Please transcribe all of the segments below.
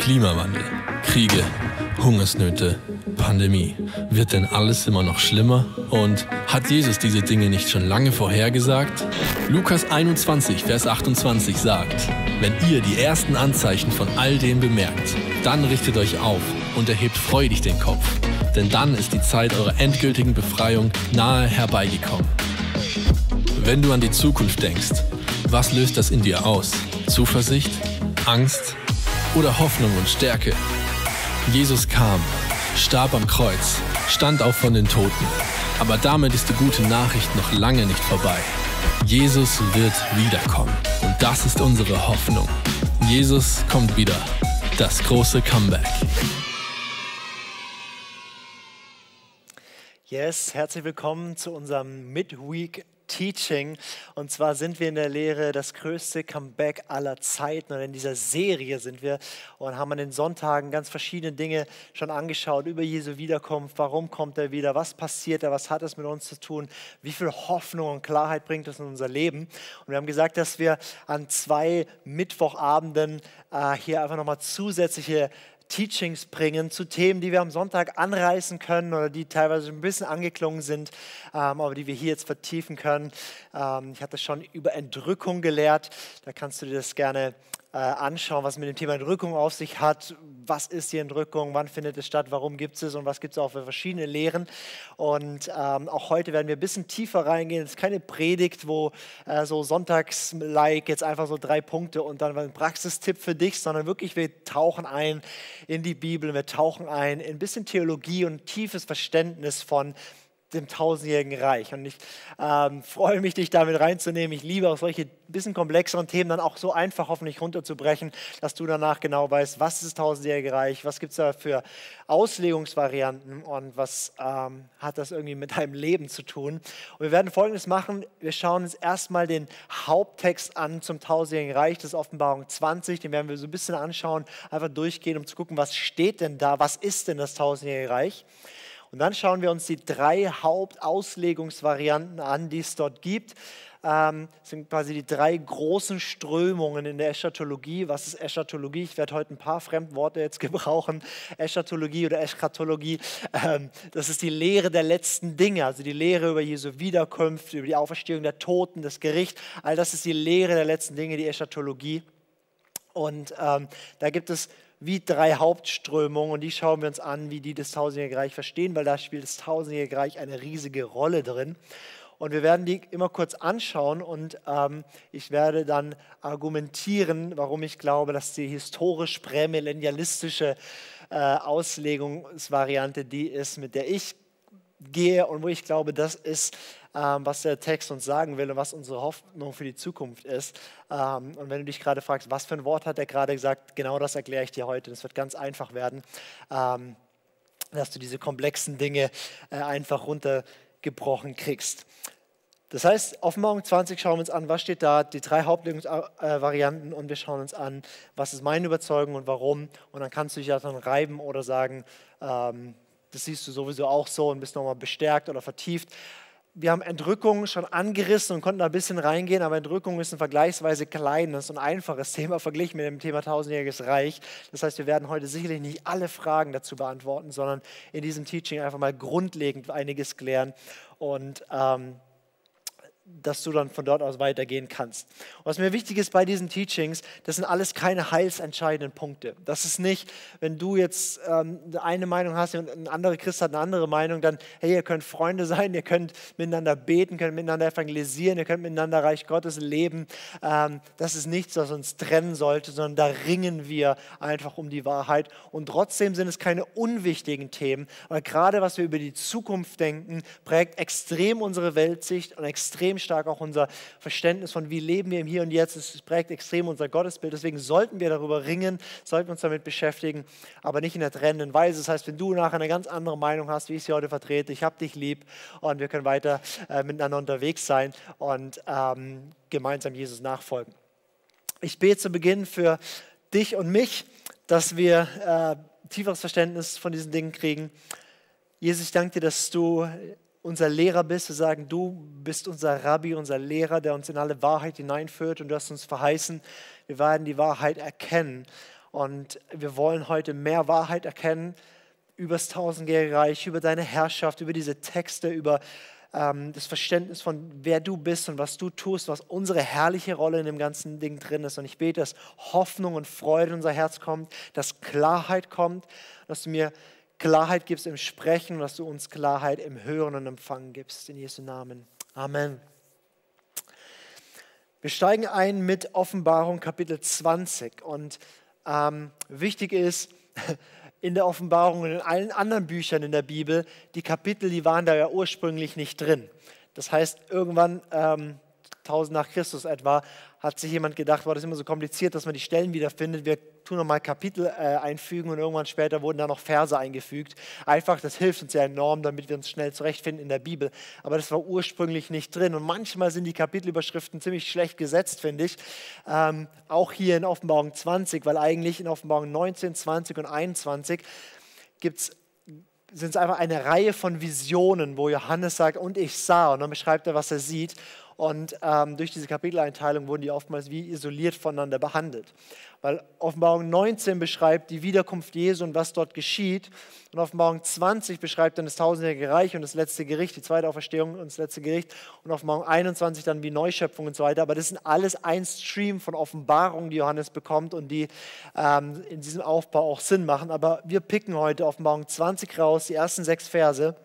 Klimawandel, Kriege, Hungersnöte, Pandemie. Wird denn alles immer noch schlimmer? Und hat Jesus diese Dinge nicht schon lange vorhergesagt? Lukas 21, Vers 28 sagt, wenn ihr die ersten Anzeichen von all dem bemerkt, dann richtet euch auf und erhebt freudig den Kopf, denn dann ist die Zeit eurer endgültigen Befreiung nahe herbeigekommen. Wenn du an die Zukunft denkst, was löst das in dir aus? Zuversicht? Angst? Oder Hoffnung und Stärke. Jesus kam, starb am Kreuz, stand auf von den Toten. Aber damit ist die gute Nachricht noch lange nicht vorbei. Jesus wird wiederkommen. Und das ist unsere Hoffnung. Jesus kommt wieder. Das große Comeback. Yes, herzlich willkommen zu unserem Midweek Teaching. Und zwar sind wir in der Lehre das größte Comeback aller Zeiten. Und in dieser Serie sind wir und haben an den Sonntagen ganz verschiedene Dinge schon angeschaut über Jesu Wiederkunft. Warum kommt er wieder? Was passiert da? Was hat es mit uns zu tun? Wie viel Hoffnung und Klarheit bringt es in unser Leben? Und wir haben gesagt, dass wir an zwei Mittwochabenden äh, hier einfach nochmal zusätzliche Teachings bringen zu Themen, die wir am Sonntag anreißen können oder die teilweise ein bisschen angeklungen sind, ähm, aber die wir hier jetzt vertiefen können. Ähm, ich hatte schon über Entrückung gelehrt, da kannst du dir das gerne anschauen, was mit dem Thema Entrückung auf sich hat. Was ist die Entrückung? Wann findet es statt? Warum gibt es und was gibt es auch für verschiedene Lehren? Und ähm, auch heute werden wir ein bisschen tiefer reingehen. Es ist keine Predigt, wo äh, so sonntags-like jetzt einfach so drei Punkte und dann ein Praxistipp für dich, sondern wirklich wir tauchen ein in die Bibel, wir tauchen ein in ein bisschen Theologie und tiefes Verständnis von dem tausendjährigen Reich. Und ich ähm, freue mich, dich damit reinzunehmen. Ich liebe auch solche bisschen komplexeren Themen dann auch so einfach hoffentlich runterzubrechen, dass du danach genau weißt, was ist das tausendjährige Reich, was gibt es da für Auslegungsvarianten und was ähm, hat das irgendwie mit deinem Leben zu tun. Und wir werden Folgendes machen. Wir schauen uns erstmal den Haupttext an zum tausendjährigen Reich, das ist Offenbarung 20. Den werden wir so ein bisschen anschauen, einfach durchgehen, um zu gucken, was steht denn da, was ist denn das tausendjährige Reich. Und dann schauen wir uns die drei Hauptauslegungsvarianten an, die es dort gibt. Ähm, das sind quasi die drei großen Strömungen in der Eschatologie. Was ist Eschatologie? Ich werde heute ein paar Fremdworte jetzt gebrauchen. Eschatologie oder Eschatologie, ähm, das ist die Lehre der letzten Dinge, also die Lehre über Jesu Wiederkunft, über die Auferstehung der Toten, das Gericht. All das ist die Lehre der letzten Dinge, die Eschatologie. Und ähm, da gibt es wie drei Hauptströmungen und die schauen wir uns an, wie die das Tausendjährige Reich verstehen, weil da spielt das Tausendjährige Reich eine riesige Rolle drin. Und wir werden die immer kurz anschauen und ähm, ich werde dann argumentieren, warum ich glaube, dass die historisch prämillennialistische äh, Auslegungsvariante die ist, mit der ich gehe und wo ich glaube, das ist was der Text uns sagen will und was unsere Hoffnung für die Zukunft ist. Ähm, und wenn du dich gerade fragst, was für ein Wort hat er gerade gesagt, genau das erkläre ich dir heute. Das wird ganz einfach werden, ähm, dass du diese komplexen Dinge äh, einfach runtergebrochen kriegst. Das heißt, Offenbarung 20 schauen wir uns an, was steht da, die drei Hauptvarianten und wir schauen uns an, was ist meine Überzeugung und warum. Und dann kannst du dich daran reiben oder sagen, ähm, das siehst du sowieso auch so und bist nochmal bestärkt oder vertieft wir haben Entrückung schon angerissen und konnten da ein bisschen reingehen, aber Entrückung ist ein vergleichsweise kleines und einfaches Thema verglichen mit dem Thema tausendjähriges Reich. Das heißt, wir werden heute sicherlich nicht alle Fragen dazu beantworten, sondern in diesem Teaching einfach mal grundlegend einiges klären und ähm, dass du dann von dort aus weitergehen kannst. Was mir wichtig ist bei diesen Teachings, das sind alles keine heilsentscheidenden Punkte. Das ist nicht, wenn du jetzt ähm, eine Meinung hast und ein anderer Christ hat eine andere Meinung, dann, hey, ihr könnt Freunde sein, ihr könnt miteinander beten, könnt miteinander evangelisieren, ihr könnt miteinander Reich Gottes leben. Ähm, das ist nichts, was uns trennen sollte, sondern da ringen wir einfach um die Wahrheit. Und trotzdem sind es keine unwichtigen Themen, weil gerade was wir über die Zukunft denken, prägt extrem unsere Weltsicht und extrem stark auch unser Verständnis von, wie leben wir im Hier und Jetzt. Es prägt extrem unser Gottesbild. Deswegen sollten wir darüber ringen, sollten uns damit beschäftigen, aber nicht in der trennenden Weise. Das heißt, wenn du nachher eine ganz andere Meinung hast, wie ich sie heute vertrete, ich habe dich lieb und wir können weiter äh, miteinander unterwegs sein und ähm, gemeinsam Jesus nachfolgen. Ich bete zu Beginn für dich und mich, dass wir äh, tieferes Verständnis von diesen Dingen kriegen. Jesus, ich danke dir, dass du unser Lehrer bist. Wir sagen, du bist unser Rabbi, unser Lehrer, der uns in alle Wahrheit hineinführt und du hast uns verheißen, wir werden die Wahrheit erkennen. Und wir wollen heute mehr Wahrheit erkennen über das tausendjährige Reich, über deine Herrschaft, über diese Texte, über ähm, das Verständnis von wer du bist und was du tust, was unsere herrliche Rolle in dem ganzen Ding drin ist. Und ich bete, dass Hoffnung und Freude in unser Herz kommt, dass Klarheit kommt, dass du mir Klarheit gibst im Sprechen und dass du uns Klarheit im Hören und Empfangen gibst. In Jesu Namen. Amen. Wir steigen ein mit Offenbarung Kapitel 20 und ähm, wichtig ist, in der Offenbarung und in allen anderen Büchern in der Bibel, die Kapitel, die waren da ja ursprünglich nicht drin. Das heißt, irgendwann, ähm, 1000 nach Christus etwa, hat sich jemand gedacht, war das immer so kompliziert, dass man die Stellen wiederfindet. Wir tun nochmal Kapitel äh, einfügen und irgendwann später wurden da noch Verse eingefügt. Einfach, das hilft uns ja enorm, damit wir uns schnell zurechtfinden in der Bibel. Aber das war ursprünglich nicht drin. Und manchmal sind die Kapitelüberschriften ziemlich schlecht gesetzt, finde ich. Ähm, auch hier in Offenbarung 20, weil eigentlich in Offenbarung 19, 20 und 21 gibt's sind es einfach eine Reihe von Visionen, wo Johannes sagt, und ich sah, und dann beschreibt er, was er sieht. Und ähm, durch diese Kapiteleinteilung wurden die oftmals wie isoliert voneinander behandelt. Weil Offenbarung 19 beschreibt die Wiederkunft Jesu und was dort geschieht. Und Offenbarung 20 beschreibt dann das tausendjährige Reich und das letzte Gericht, die zweite Auferstehung und das letzte Gericht. Und Offenbarung 21 dann wie Neuschöpfung und so weiter. Aber das sind alles ein Stream von Offenbarungen, die Johannes bekommt und die ähm, in diesem Aufbau auch Sinn machen. Aber wir picken heute Offenbarung 20 raus, die ersten sechs Verse.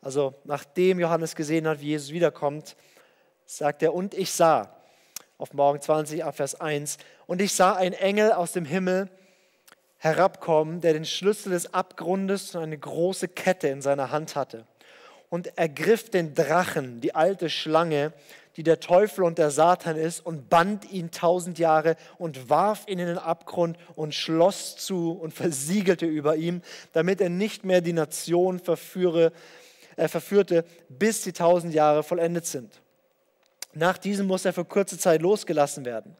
Also nachdem Johannes gesehen hat, wie Jesus wiederkommt, sagt er, und ich sah, auf Morgen 20, Vers 1, und ich sah einen Engel aus dem Himmel herabkommen, der den Schlüssel des Abgrundes und eine große Kette in seiner Hand hatte. Und ergriff den Drachen, die alte Schlange, die der Teufel und der Satan ist, und band ihn tausend Jahre und warf ihn in den Abgrund und schloss zu und versiegelte über ihm, damit er nicht mehr die Nation verführe, äh, verführte, bis die tausend Jahre vollendet sind. Nach diesem muss er für kurze Zeit losgelassen werden.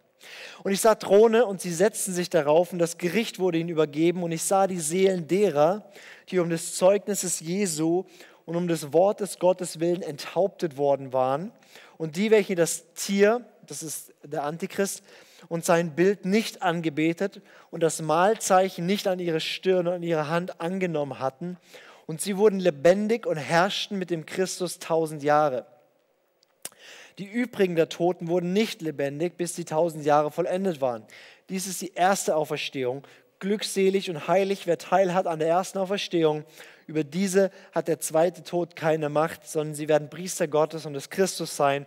Und ich sah Throne und sie setzten sich darauf und das Gericht wurde ihnen übergeben und ich sah die Seelen derer, die um des Zeugnisses Jesu und um des Wortes Gottes willen enthauptet worden waren und die, welche das Tier, das ist der Antichrist, und sein Bild nicht angebetet und das Mahlzeichen nicht an ihre Stirn und an ihre Hand angenommen hatten und sie wurden lebendig und herrschten mit dem Christus tausend Jahre. Die übrigen der Toten wurden nicht lebendig, bis die tausend Jahre vollendet waren. Dies ist die erste Auferstehung. Glückselig und heilig, wer Teil hat an der ersten Auferstehung. Über diese hat der zweite Tod keine Macht, sondern sie werden Priester Gottes und des Christus sein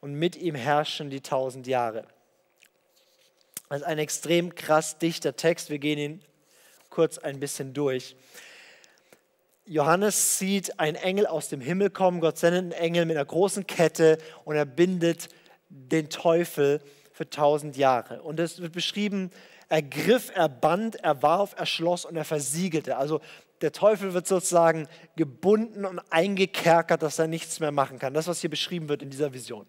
und mit ihm herrschen die tausend Jahre. Das ist ein extrem krass dichter Text. Wir gehen ihn kurz ein bisschen durch. Johannes sieht einen Engel aus dem Himmel kommen. Gott sendet einen Engel mit einer großen Kette und er bindet den Teufel für tausend Jahre. Und es wird beschrieben, er griff, er band, er warf, er schloss und er versiegelte. Also der Teufel wird sozusagen gebunden und eingekerkert, dass er nichts mehr machen kann. Das, was hier beschrieben wird in dieser Vision.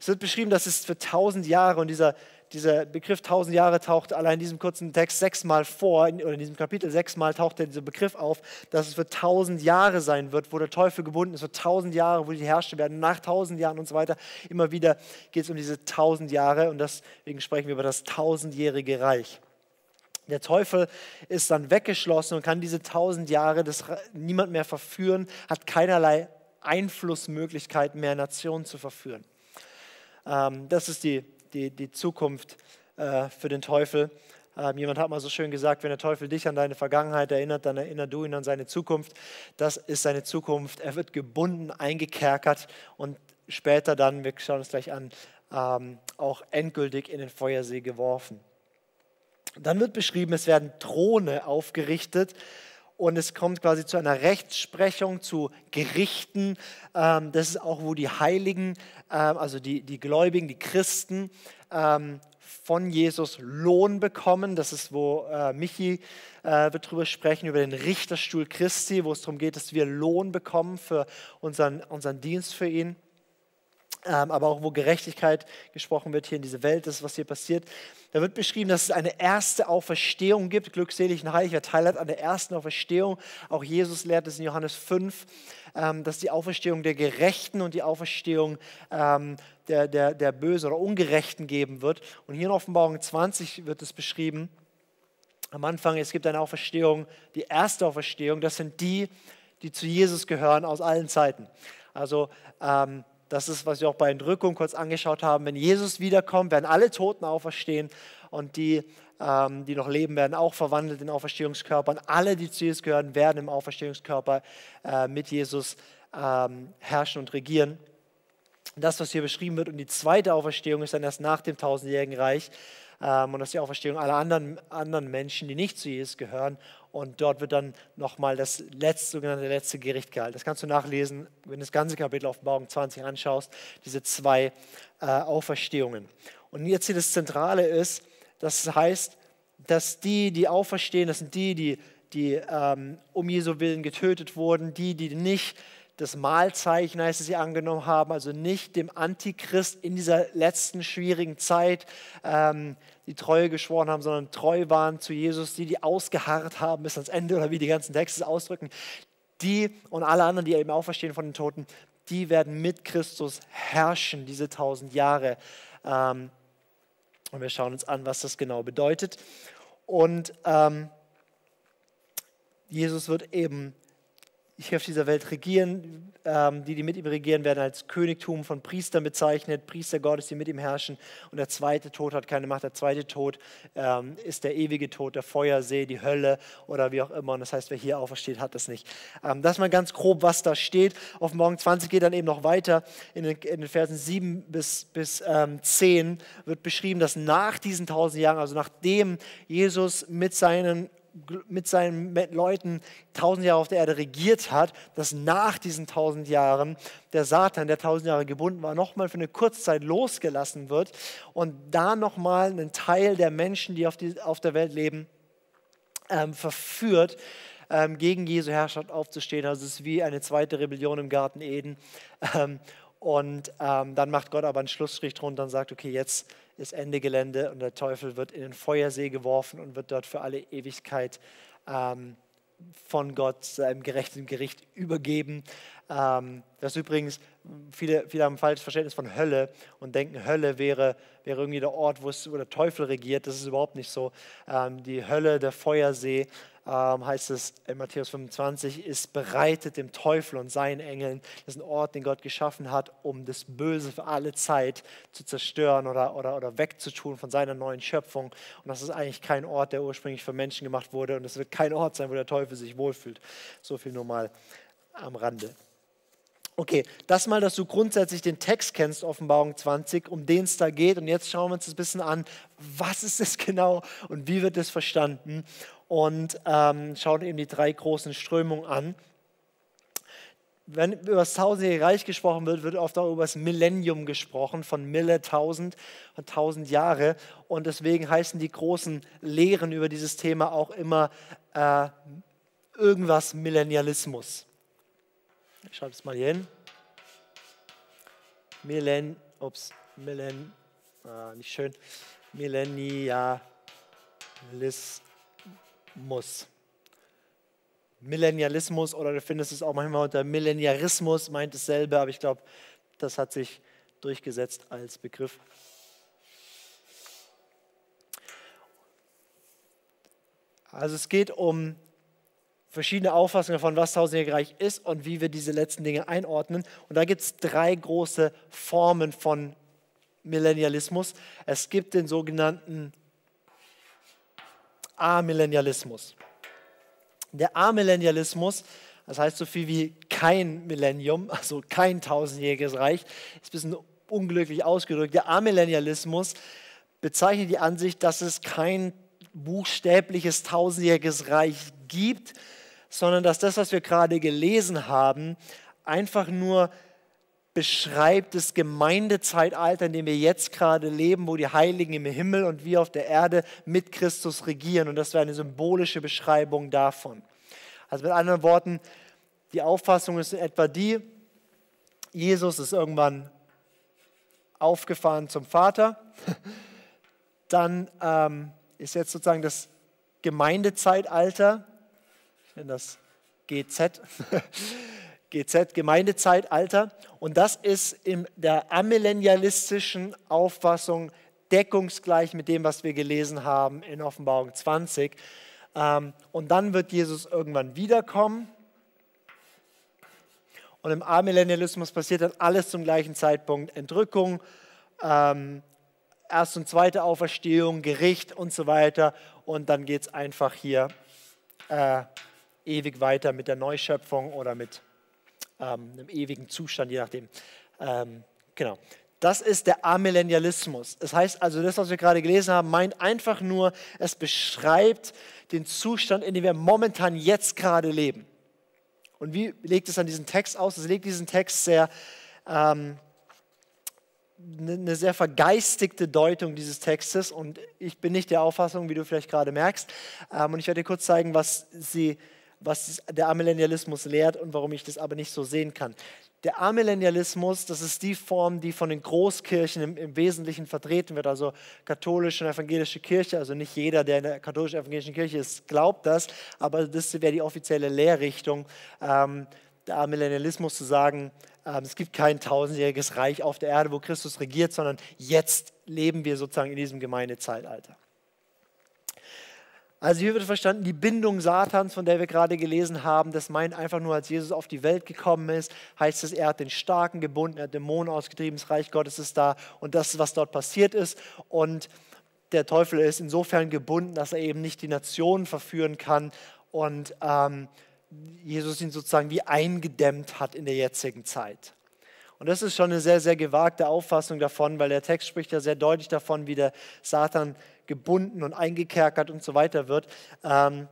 Es wird beschrieben, dass es für tausend Jahre und dieser, dieser Begriff tausend Jahre taucht allein in diesem kurzen Text sechsmal vor, oder in diesem Kapitel sechsmal taucht dieser Begriff auf, dass es für tausend Jahre sein wird, wo der Teufel gebunden ist, für tausend Jahre, wo die herrschte werden, nach tausend Jahren und so weiter. Immer wieder geht es um diese tausend Jahre und deswegen sprechen wir über das tausendjährige Reich. Der Teufel ist dann weggeschlossen und kann diese tausend Jahre das niemand mehr verführen, hat keinerlei Einflussmöglichkeit mehr, Nationen zu verführen. Ähm, das ist die, die, die Zukunft äh, für den Teufel. Ähm, jemand hat mal so schön gesagt, wenn der Teufel dich an deine Vergangenheit erinnert, dann erinnert du ihn an seine Zukunft. Das ist seine Zukunft. Er wird gebunden, eingekerkert und später dann, wir schauen uns gleich an, ähm, auch endgültig in den Feuersee geworfen. Dann wird beschrieben, es werden Throne aufgerichtet und es kommt quasi zu einer Rechtsprechung, zu Gerichten. Ähm, das ist auch, wo die Heiligen, ähm, also die, die Gläubigen, die Christen ähm, von Jesus Lohn bekommen. Das ist, wo äh, Michi äh, wird darüber sprechen, über den Richterstuhl Christi, wo es darum geht, dass wir Lohn bekommen für unseren, unseren Dienst für ihn. Ähm, aber auch wo Gerechtigkeit gesprochen wird hier in dieser Welt, das ist, was hier passiert. Da wird beschrieben, dass es eine erste Auferstehung gibt. Glückselig und heilig, wer teil hat an der ersten Auferstehung. Auch Jesus lehrt es in Johannes 5, ähm, dass die Auferstehung der Gerechten und die Auferstehung ähm, der, der, der Bösen oder Ungerechten geben wird. Und hier in Offenbarung 20 wird es beschrieben, am Anfang, es gibt eine Auferstehung, die erste Auferstehung, das sind die, die zu Jesus gehören aus allen Zeiten. Also ähm, das ist, was wir auch bei Entrückung kurz angeschaut haben. Wenn Jesus wiederkommt, werden alle Toten auferstehen und die, ähm, die noch leben, werden auch verwandelt in Auferstehungskörpern. Alle, die zu Jesus gehören, werden im Auferstehungskörper äh, mit Jesus ähm, herrschen und regieren. Das, was hier beschrieben wird, und die zweite Auferstehung ist dann erst nach dem tausendjährigen Reich. Ähm, und das ist die Auferstehung aller anderen, anderen Menschen, die nicht zu Jesus gehören. Und dort wird dann nochmal das letzte, sogenannte letzte Gericht gehalten. Das kannst du nachlesen, wenn du das ganze Kapitel auf Morgen 20 anschaust, diese zwei äh, Auferstehungen. Und jetzt hier das Zentrale ist, das heißt, dass die, die auferstehen, das sind die, die, die ähm, um Jesu Willen getötet wurden, die, die nicht das Mahlzeichen, heißt es, sie angenommen haben, also nicht dem Antichrist in dieser letzten schwierigen Zeit ähm, die Treue geschworen haben, sondern treu waren zu Jesus, die, die ausgeharrt haben bis ans Ende oder wie die ganzen Texte ausdrücken, die und alle anderen, die eben auferstehen von den Toten, die werden mit Christus herrschen, diese tausend Jahre. Ähm, und wir schauen uns an, was das genau bedeutet. Und ähm, Jesus wird eben hier auf dieser Welt regieren. Ähm, die, die mit ihm regieren, werden als Königtum von Priestern bezeichnet. Priester Gottes, die mit ihm herrschen. Und der zweite Tod hat keine Macht. Der zweite Tod ähm, ist der ewige Tod, der Feuersee, die Hölle oder wie auch immer. Und das heißt, wer hier aufersteht, hat das nicht. Ähm, das ist mal ganz grob, was da steht. Auf Morgen 20 geht dann eben noch weiter. In den, in den Versen 7 bis, bis ähm, 10 wird beschrieben, dass nach diesen tausend Jahren, also nachdem Jesus mit seinen mit seinen Leuten tausend Jahre auf der Erde regiert hat, dass nach diesen tausend Jahren der Satan, der tausend Jahre gebunden war, nochmal für eine Kurzzeit losgelassen wird und da nochmal einen Teil der Menschen, die auf, die, auf der Welt leben, ähm, verführt, ähm, gegen Jesu Herrschaft aufzustehen. Also es ist wie eine zweite Rebellion im Garten Eden. Ähm, und ähm, dann macht Gott aber einen Schlussstrich drunter und sagt, okay, jetzt ist Ende Gelände und der Teufel wird in den Feuersee geworfen und wird dort für alle Ewigkeit ähm, von Gott seinem gerechten Gericht übergeben. Ähm, das übrigens, viele, viele haben ein falsches Verständnis von Hölle und denken, Hölle wäre, wäre irgendwie der Ort, wo, es, wo der Teufel regiert. Das ist überhaupt nicht so. Ähm, die Hölle, der Feuersee, heißt es in Matthäus 25, ist bereitet dem Teufel und seinen Engeln. Das ist ein Ort, den Gott geschaffen hat, um das Böse für alle Zeit zu zerstören oder, oder, oder wegzutun von seiner neuen Schöpfung. Und das ist eigentlich kein Ort, der ursprünglich für Menschen gemacht wurde. Und es wird kein Ort sein, wo der Teufel sich wohlfühlt. So viel nur mal am Rande. Okay, das mal, dass du grundsätzlich den Text kennst, Offenbarung 20, um den es da geht. Und jetzt schauen wir uns ein bisschen an, was ist es genau und wie wird es verstanden und ähm, schauen eben die drei großen Strömungen an. Wenn über das tausendjährige Reich gesprochen wird, wird oft auch über das Millennium gesprochen, von Mille, tausend und tausend Jahre. Und deswegen heißen die großen Lehren über dieses Thema auch immer äh, irgendwas Millennialismus. Ich schreibe es mal hier hin. Millen, ups, Millen, ah, nicht schön. Millennialismus. Millennialismus oder du findest es auch manchmal unter Millenniarismus, meint dasselbe, aber ich glaube, das hat sich durchgesetzt als Begriff. Also es geht um verschiedene Auffassungen davon, was tausendjähriges Reich ist und wie wir diese letzten Dinge einordnen. Und da gibt es drei große Formen von Millennialismus. Es gibt den sogenannten Amillennialismus. Der Amillennialismus, das heißt so viel wie kein Millennium, also kein tausendjähriges Reich, ist ein bisschen unglücklich ausgedrückt. Der Amillennialismus bezeichnet die Ansicht, dass es kein buchstäbliches tausendjähriges Reich gibt, sondern dass das, was wir gerade gelesen haben, einfach nur beschreibt das Gemeindezeitalter, in dem wir jetzt gerade leben, wo die Heiligen im Himmel und wir auf der Erde mit Christus regieren. Und das wäre eine symbolische Beschreibung davon. Also mit anderen Worten, die Auffassung ist etwa die, Jesus ist irgendwann aufgefahren zum Vater. Dann ähm, ist jetzt sozusagen das Gemeindezeitalter, nenne das GZ, GZ, Gemeindezeitalter. Und das ist in der amillennialistischen Auffassung deckungsgleich mit dem, was wir gelesen haben in Offenbarung 20. Ähm, und dann wird Jesus irgendwann wiederkommen. Und im Amillennialismus passiert dann alles zum gleichen Zeitpunkt. Entrückung, ähm, erste und zweite Auferstehung, Gericht und so weiter. Und dann geht es einfach hier äh, ewig weiter mit der Neuschöpfung oder mit ähm, einem ewigen Zustand, je nachdem. Ähm, genau. Das ist der Amillennialismus. Das heißt also, das, was wir gerade gelesen haben, meint einfach nur, es beschreibt den Zustand, in dem wir momentan jetzt gerade leben. Und wie legt es an diesen Text aus? Es legt diesen Text sehr, ähm, eine ne sehr vergeistigte Deutung dieses Textes. Und ich bin nicht der Auffassung, wie du vielleicht gerade merkst. Ähm, und ich werde dir kurz zeigen, was sie was der Amillennialismus lehrt und warum ich das aber nicht so sehen kann. Der Amillennialismus, das ist die Form, die von den Großkirchen im, im, Wesentlichen vertreten wird, also katholische und evangelische Kirche. Also nicht jeder, der in der katholischen evangelischen Kirche ist, glaubt das, aber das wäre die offizielle Lehrrichtung. Ähm, der Amillennialismus zu sagen, ähm, es gibt kein tausendjähriges Reich auf der Erde, wo Christus regiert, sondern jetzt leben wir sozusagen in diesem Gemeindezeitalter. Also hier wird verstanden, die Bindung Satans, von der wir gerade gelesen haben, das meint einfach nur, als Jesus auf die Welt gekommen ist, heißt es, er hat den Starken gebunden, er hat Dämonen ausgetrieben, das Reich Gottes ist da und das ist, was dort passiert ist. Und der Teufel ist insofern gebunden, dass er eben nicht die Nationen verführen kann und ähm, Jesus ihn sozusagen wie eingedämmt hat in der jetzigen Zeit. Und das ist schon eine sehr, sehr gewagte Auffassung davon, weil der Text spricht ja sehr deutlich davon, wie der Satan gebunden und eingekerkert und so weiter wird. Ähm,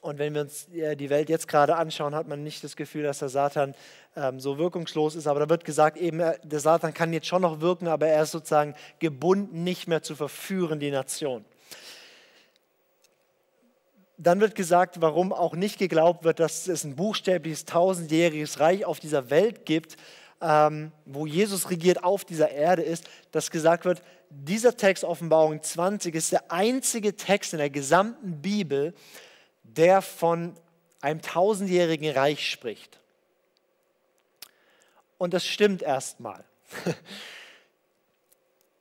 und wenn wir uns die Welt jetzt gerade anschauen, hat man nicht das Gefühl, dass der Satan ähm, so wirkungslos ist. Aber da wird gesagt, eben der Satan kann jetzt schon noch wirken, aber er ist sozusagen gebunden, nicht mehr zu verführen, die Nation. Dann wird gesagt, warum auch nicht geglaubt wird, dass es ein buchstäbliches tausendjähriges Reich auf dieser Welt gibt, ähm, wo Jesus regiert auf dieser Erde ist, dass gesagt wird, dieser Text Offenbarung 20 ist der einzige Text in der gesamten Bibel, der von einem tausendjährigen Reich spricht. Und das stimmt erstmal.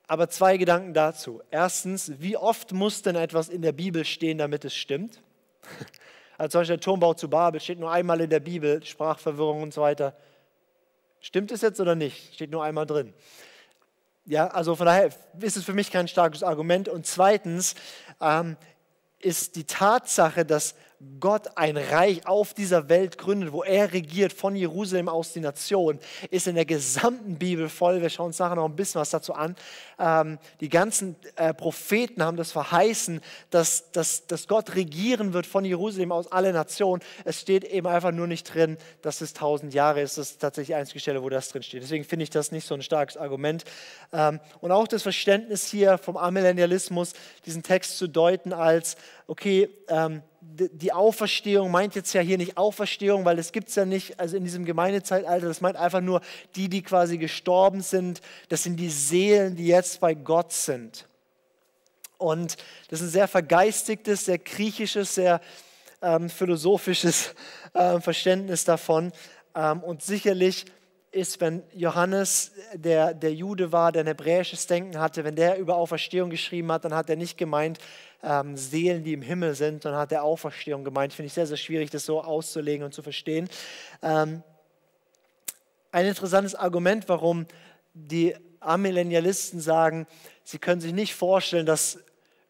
Aber zwei Gedanken dazu. Erstens, wie oft muss denn etwas in der Bibel stehen, damit es stimmt? Also zum Beispiel der Turmbau zu Babel steht nur einmal in der Bibel, Sprachverwirrung und so weiter. Stimmt es jetzt oder nicht? Steht nur einmal drin. Ja, also von daher ist es für mich kein starkes Argument. Und zweitens ähm, ist die Tatsache, dass Gott ein Reich auf dieser Welt gründet, wo er regiert von Jerusalem aus die Nation, ist in der gesamten Bibel voll. Wir schauen uns nachher noch ein bisschen was dazu an. Ähm, die ganzen äh, Propheten haben das verheißen, dass, dass, dass Gott regieren wird von Jerusalem aus alle Nationen. Es steht eben einfach nur nicht drin, dass es tausend Jahre ist. Das ist tatsächlich die einzige Stelle, wo das drin steht. Deswegen finde ich das nicht so ein starkes Argument. Ähm, und auch das Verständnis hier vom Amillennialismus, diesen Text zu deuten als, okay, ähm, die Auferstehung meint jetzt ja hier nicht Auferstehung, weil das gibt es ja nicht, also in diesem Gemeindezeitalter, das meint einfach nur die, die quasi gestorben sind, das sind die Seelen, die jetzt bei Gott sind. Und das ist ein sehr vergeistigtes, sehr griechisches, sehr ähm, philosophisches äh, Verständnis davon. Ähm, und sicherlich ist, wenn Johannes, der, der Jude war, der ein hebräisches Denken hatte, wenn der über Auferstehung geschrieben hat, dann hat er nicht gemeint, ähm, Seelen, die im Himmel sind, sondern hat er Auferstehung gemeint. Finde ich sehr, sehr schwierig, das so auszulegen und zu verstehen. Ähm, ein interessantes Argument, warum die Amillennialisten sagen, sie können sich nicht vorstellen, dass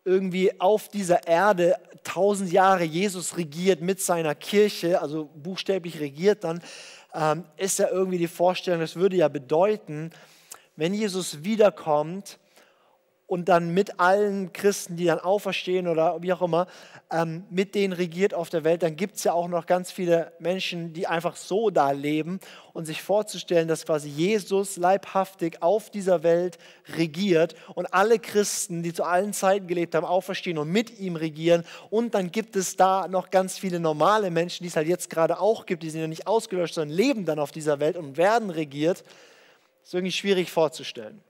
irgendwie auf dieser Erde tausend Jahre Jesus regiert mit seiner Kirche, also buchstäblich regiert dann, ähm, ist ja irgendwie die Vorstellung, das würde ja bedeuten, wenn Jesus wiederkommt und dann mit allen Christen, die dann auferstehen oder wie auch immer, ähm, mit denen regiert auf der Welt, dann gibt es ja auch noch ganz viele Menschen, die einfach so da leben und sich vorzustellen, dass quasi Jesus leibhaftig auf dieser Welt regiert und alle Christen, die zu allen Zeiten gelebt haben, auferstehen und mit ihm regieren und dann gibt es da noch ganz viele normale Menschen, die es halt jetzt gerade auch gibt, die sind ja nicht ausgelöscht, sondern leben dann auf dieser Welt und werden regiert, das ist irgendwie schwierig vorzustellen.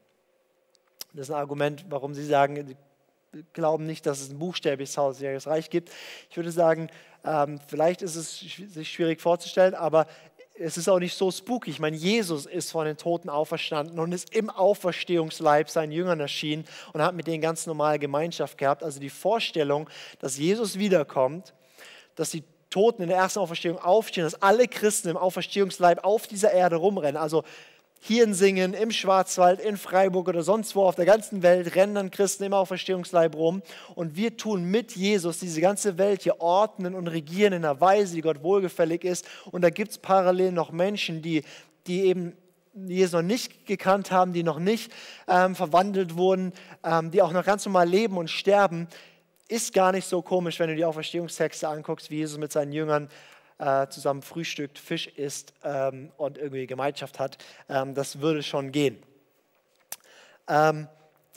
Das ist ein Argument, warum sie sagen, sie glauben nicht, dass es ein buchstäbliches tausendjähriges Reich gibt. Ich würde sagen, ähm, vielleicht ist es sich schwierig vorzustellen, aber es ist auch nicht so spooky. Ich meine, Jesus ist von den Toten auferstanden und ist im Auferstehungsleib seinen Jüngern erschienen und hat mit denen ganz normale Gemeinschaft gehabt. Also die Vorstellung, dass Jesus wiederkommt, dass die Toten in der ersten Auferstehung aufstehen, dass alle Christen im Auferstehungsleib auf dieser Erde rumrennen. Also hier in Singen, im Schwarzwald, in Freiburg oder sonst wo auf der ganzen Welt rennen dann Christen im Auferstehungsleib rum und wir tun mit Jesus diese ganze Welt hier ordnen und regieren in einer Weise, die Gott wohlgefällig ist. Und da gibt es parallel noch Menschen, die, die eben Jesus noch nicht gekannt haben, die noch nicht ähm, verwandelt wurden, ähm, die auch noch ganz normal leben und sterben. Ist gar nicht so komisch, wenn du die Auferstehungstexte anguckst, wie Jesus mit seinen Jüngern äh, zusammen frühstückt, Fisch isst ähm, und irgendwie Gemeinschaft hat, ähm, das würde schon gehen. Ähm,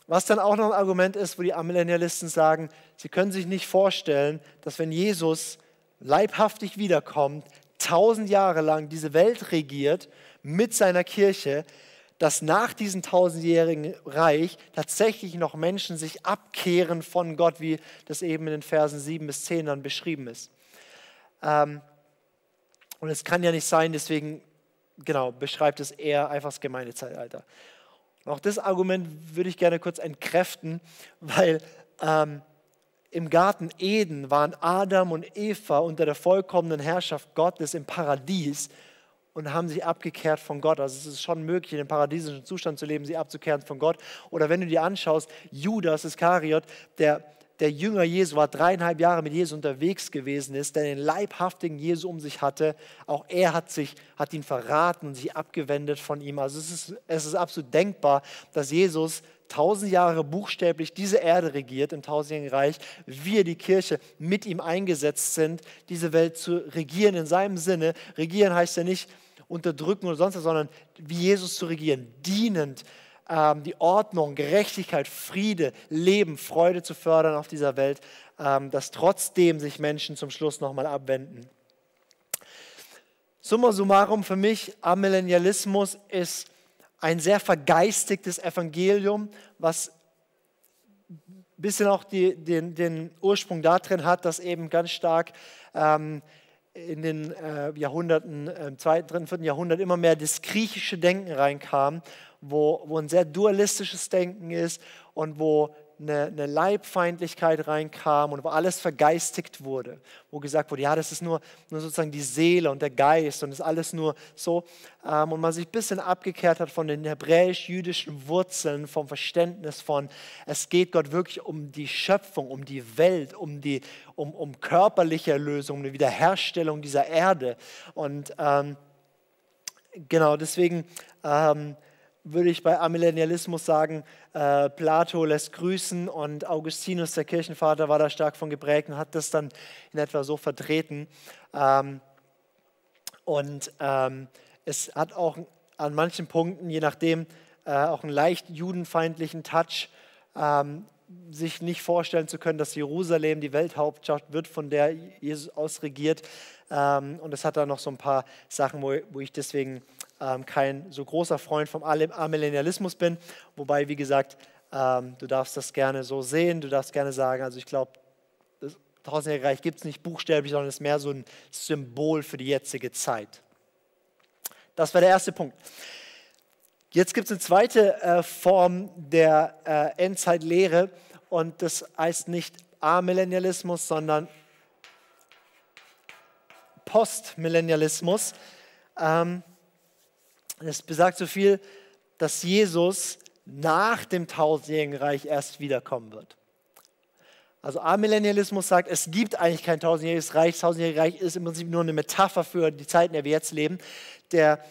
was dann auch noch ein Argument ist, wo die Amillennialisten sagen, sie können sich nicht vorstellen, dass wenn Jesus leibhaftig wiederkommt, tausend Jahre lang diese Welt regiert mit seiner Kirche, dass nach diesem tausendjährigen Reich tatsächlich noch Menschen sich abkehren von Gott, wie das eben in den Versen 7 bis 10 dann beschrieben ist. Ähm, und es kann ja nicht sein, deswegen, genau, beschreibt es eher einfach das Gemeindezeitalter. Und auch das Argument würde ich gerne kurz entkräften, weil ähm, im Garten Eden waren Adam und Eva unter der vollkommenen Herrschaft Gottes im Paradies und haben sich abgekehrt von Gott. Also es ist schon möglich, in dem paradiesischen Zustand zu leben, sie abzukehren von Gott. Oder wenn du dir anschaust, Judas Iskariot, der der Jünger Jesu war, dreieinhalb Jahre mit Jesus unterwegs gewesen ist, der den leibhaftigen Jesu um sich hatte, auch er hat, sich, hat ihn verraten und sich abgewendet von ihm. Also es ist, es ist absolut denkbar, dass Jesus tausend Jahre buchstäblich diese Erde regiert im tausendjährigen Reich, wir die Kirche mit ihm eingesetzt sind, diese Welt zu regieren in seinem Sinne. Regieren heißt ja nicht unterdrücken oder sonst was, sondern wie Jesus zu regieren, dienend, die Ordnung, Gerechtigkeit, Friede, Leben, Freude zu fördern auf dieser Welt, ähm, dass trotzdem sich Menschen zum Schluss nochmal abwenden. Summa summarum für mich, Amillennialismus ist ein sehr vergeistigtes Evangelium, was ein bisschen auch die, den, den, Ursprung darin hat, dass eben ganz stark ähm, in den äh, Jahrhunderten, äh, im zweiten, dritten, vierten Jahrhundert immer mehr das griechische Denken reinkam wo, wo ein sehr dualistisches Denken ist und wo eine, eine, Leibfeindlichkeit reinkam und wo alles vergeistigt wurde, wo gesagt wurde, ja, das ist nur, nur sozusagen die Seele und der Geist und das ist alles nur so. Ähm, und man sich ein bisschen abgekehrt hat von den hebräisch-jüdischen Wurzeln, vom Verständnis von, es geht Gott wirklich um die Schöpfung, um die Welt, um, die, um, um körperliche Erlösung, um eine Wiederherstellung dieser Erde. Und ähm, genau deswegen... Ähm, würde ich bei Amillennialismus sagen, äh, Plato lässt grüßen und Augustinus, der Kirchenvater, war da stark von geprägt und hat das dann in etwa so vertreten. Ähm, und ähm, es hat auch an manchen Punkten, je nachdem, äh, auch einen leicht judenfeindlichen Touch, ähm, sich nicht vorstellen zu können, dass Jerusalem die Welthauptstadt wird, von der Jesus aus regiert. Ähm, und es hat da noch so ein paar Sachen, wo, wo ich deswegen ähm, kein so großer Freund vom Amillennialismus bin. Wobei, wie gesagt, ähm, du darfst das gerne so sehen, du darfst gerne sagen, also ich glaube, das Tausendjährige Reich gibt es nicht buchstäblich, sondern es ist mehr so ein Symbol für die jetzige Zeit. Das war der erste Punkt. Jetzt gibt es eine zweite äh, Form der äh, Endzeitlehre und das heißt nicht Amillennialismus, sondern Postmillennialismus. Ähm, es besagt so viel, dass Jesus nach dem tausendjährigen Reich erst wiederkommen wird. Also Amillennialismus sagt, es gibt eigentlich kein tausendjähriges Reich. Das tausendjährige Reich ist im Prinzip nur eine Metapher für die Zeit, in der wir jetzt leben. Der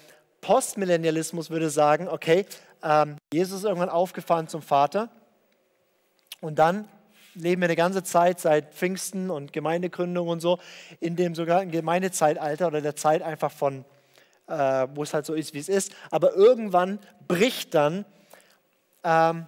Postmillennialismus würde sagen, okay, ähm, Jesus ist irgendwann aufgefahren zum Vater und dann leben wir eine ganze Zeit seit Pfingsten und Gemeindegründung und so in dem sogenannten Gemeindezeitalter oder der Zeit einfach von äh, wo es halt so ist, wie es ist. Aber irgendwann bricht dann ähm,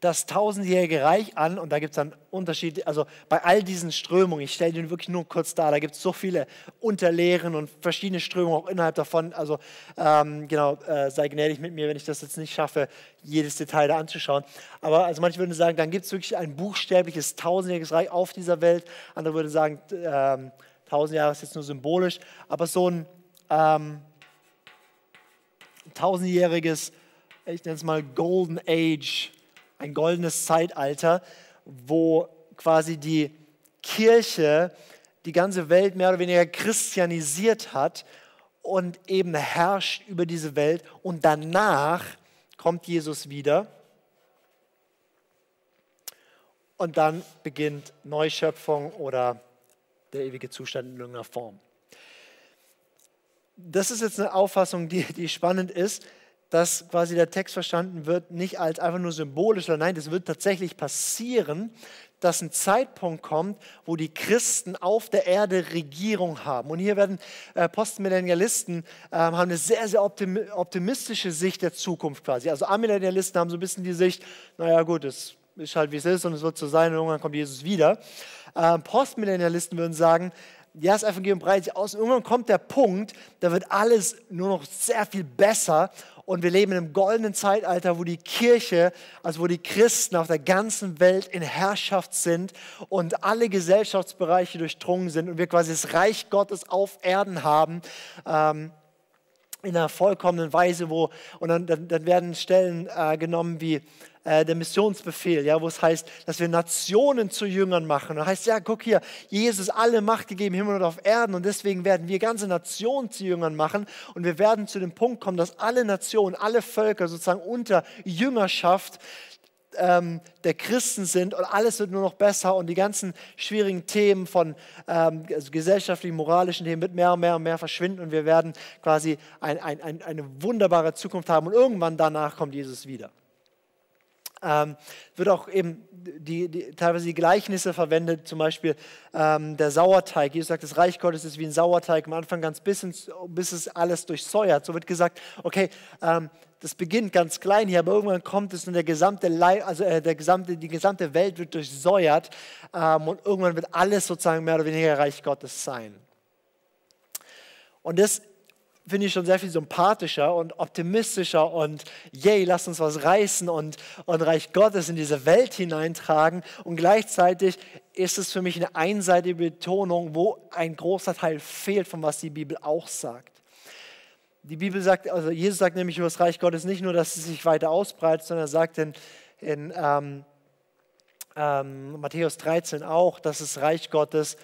das tausendjährige Reich an und da gibt es dann Unterschiede, also bei all diesen Strömungen, ich stelle den wirklich nur kurz dar, da gibt es so viele Unterlehren und verschiedene Strömungen auch innerhalb davon, also ähm, genau, äh, sei gnädig mit mir, wenn ich das jetzt nicht schaffe, jedes Detail da anzuschauen, aber also manche würden sagen, dann gibt es wirklich ein buchstäbliches tausendjähriges Reich auf dieser Welt, andere würden sagen, ähm, tausend Jahre ist jetzt nur symbolisch, aber so ein ähm, tausendjähriges, ich nenne es mal Golden Age, ein goldenes Zeitalter, wo quasi die Kirche die ganze Welt mehr oder weniger christianisiert hat und eben herrscht über diese Welt. Und danach kommt Jesus wieder. Und dann beginnt Neuschöpfung oder der ewige Zustand in irgendeiner Form. Das ist jetzt eine Auffassung, die, die spannend ist dass quasi der Text verstanden wird, nicht als einfach nur symbolisch, sondern nein, das wird tatsächlich passieren, dass ein Zeitpunkt kommt, wo die Christen auf der Erde Regierung haben. Und hier werden äh, Postmillennialisten äh, haben eine sehr, sehr optimistische Sicht der Zukunft quasi. Also Amillennialisten haben so ein bisschen die Sicht, naja gut, es ist halt wie es ist und es wird so sein und irgendwann kommt Jesus wieder. Äh, Postmillennialisten würden sagen, ja, das Evangelium breitet sich aus und irgendwann kommt der Punkt, da wird alles nur noch sehr viel besser und wir leben in einem goldenen Zeitalter, wo die Kirche, also wo die Christen auf der ganzen Welt in Herrschaft sind und alle Gesellschaftsbereiche durchdrungen sind und wir quasi das Reich Gottes auf Erden haben. Ähm, in einer vollkommenen Weise, wo, und dann, dann, werden Stellen äh, genommen wie äh, der Missionsbefehl, ja, wo es heißt, dass wir Nationen zu Jüngern machen. Und heißt, ja, guck hier, Jesus alle Macht gegeben, Himmel und auf Erden. Und deswegen werden wir ganze Nationen zu Jüngern machen. Und wir werden zu dem Punkt kommen, dass alle Nationen, alle Völker sozusagen unter Jüngerschaft ähm, der Christen sind und alles wird nur noch besser und die ganzen schwierigen Themen von ähm, also gesellschaftlichen, moralischen Themen wird mehr und mehr und mehr verschwinden und wir werden quasi ein, ein, ein, eine wunderbare Zukunft haben und irgendwann danach kommt Jesus wieder ähm, wird auch eben die, die, teilweise die Gleichnisse verwendet, zum Beispiel ähm, der Sauerteig. Jesus sagt, das Reich Gottes ist wie ein Sauerteig, am Anfang ganz bis, ins, bis es alles durchsäuert. So wird gesagt, okay, ähm, das beginnt ganz klein hier, aber irgendwann kommt es und der gesamte, Leib, also äh, der gesamte, die gesamte Welt wird durchsäuert ähm, und irgendwann wird alles sozusagen mehr oder weniger Reich Gottes sein. Und das finde ich schon sehr viel sympathischer und optimistischer und yay, lass uns was reißen und, und Reich Gottes in diese Welt hineintragen. Und gleichzeitig ist es für mich eine einseitige Betonung, wo ein großer Teil fehlt, von was die Bibel auch sagt. Die Bibel sagt, also Jesus sagt nämlich über das Reich Gottes nicht nur, dass es sich weiter ausbreitet, sondern er sagt in, in ähm, ähm, Matthäus 13 auch, dass das Reich Gottes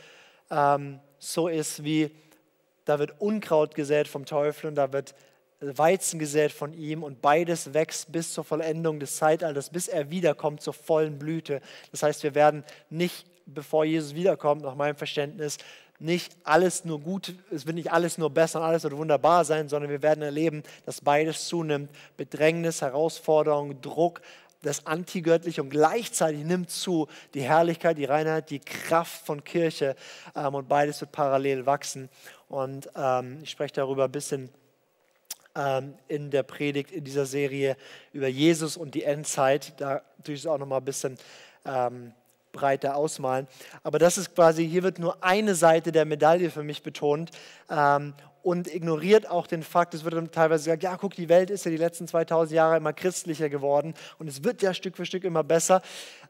ähm, so ist wie da wird Unkraut gesät vom Teufel und da wird Weizen gesät von ihm und beides wächst bis zur Vollendung des Zeitalters, bis er wiederkommt zur vollen Blüte. Das heißt, wir werden nicht, bevor Jesus wiederkommt, nach meinem Verständnis, nicht alles nur gut, es wird nicht alles nur besser und alles wird wunderbar sein, sondern wir werden erleben, dass beides zunimmt. Bedrängnis, Herausforderung, Druck, das Antigöttliche und gleichzeitig nimmt zu die Herrlichkeit, die Reinheit, die Kraft von Kirche ähm, und beides wird parallel wachsen. Und ähm, ich spreche darüber ein bisschen ähm, in der Predigt in dieser Serie über Jesus und die Endzeit. Da tue ich es auch noch mal ein bisschen ähm, breiter ausmalen. Aber das ist quasi, hier wird nur eine Seite der Medaille für mich betont. Ähm, und ignoriert auch den Fakt, es wird dann teilweise gesagt, ja, guck, die Welt ist ja die letzten 2000 Jahre immer christlicher geworden und es wird ja Stück für Stück immer besser.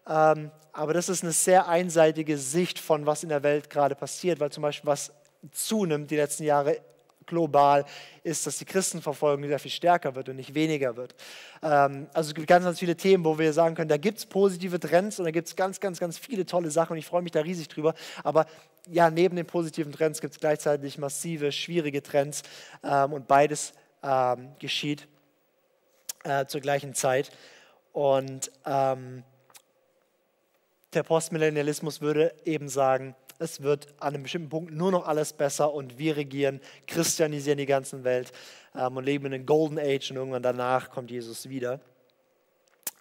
Ähm, aber das ist eine sehr einseitige Sicht von, was in der Welt gerade passiert, weil zum Beispiel was zunimmt die letzten Jahre global, ist, dass die Christenverfolgung sehr viel stärker wird und nicht weniger wird. Ähm, also es gibt ganz, ganz viele Themen, wo wir sagen können, da gibt es positive Trends und da gibt es ganz, ganz, ganz viele tolle Sachen und ich freue mich da riesig drüber. Aber ja, neben den positiven Trends gibt es gleichzeitig massive, schwierige Trends ähm, und beides ähm, geschieht äh, zur gleichen Zeit. Und ähm, der Postmillennialismus würde eben sagen, es wird an einem bestimmten Punkt nur noch alles besser und wir regieren, christianisieren die ganze Welt ähm, und leben in einem Golden Age und irgendwann danach kommt Jesus wieder.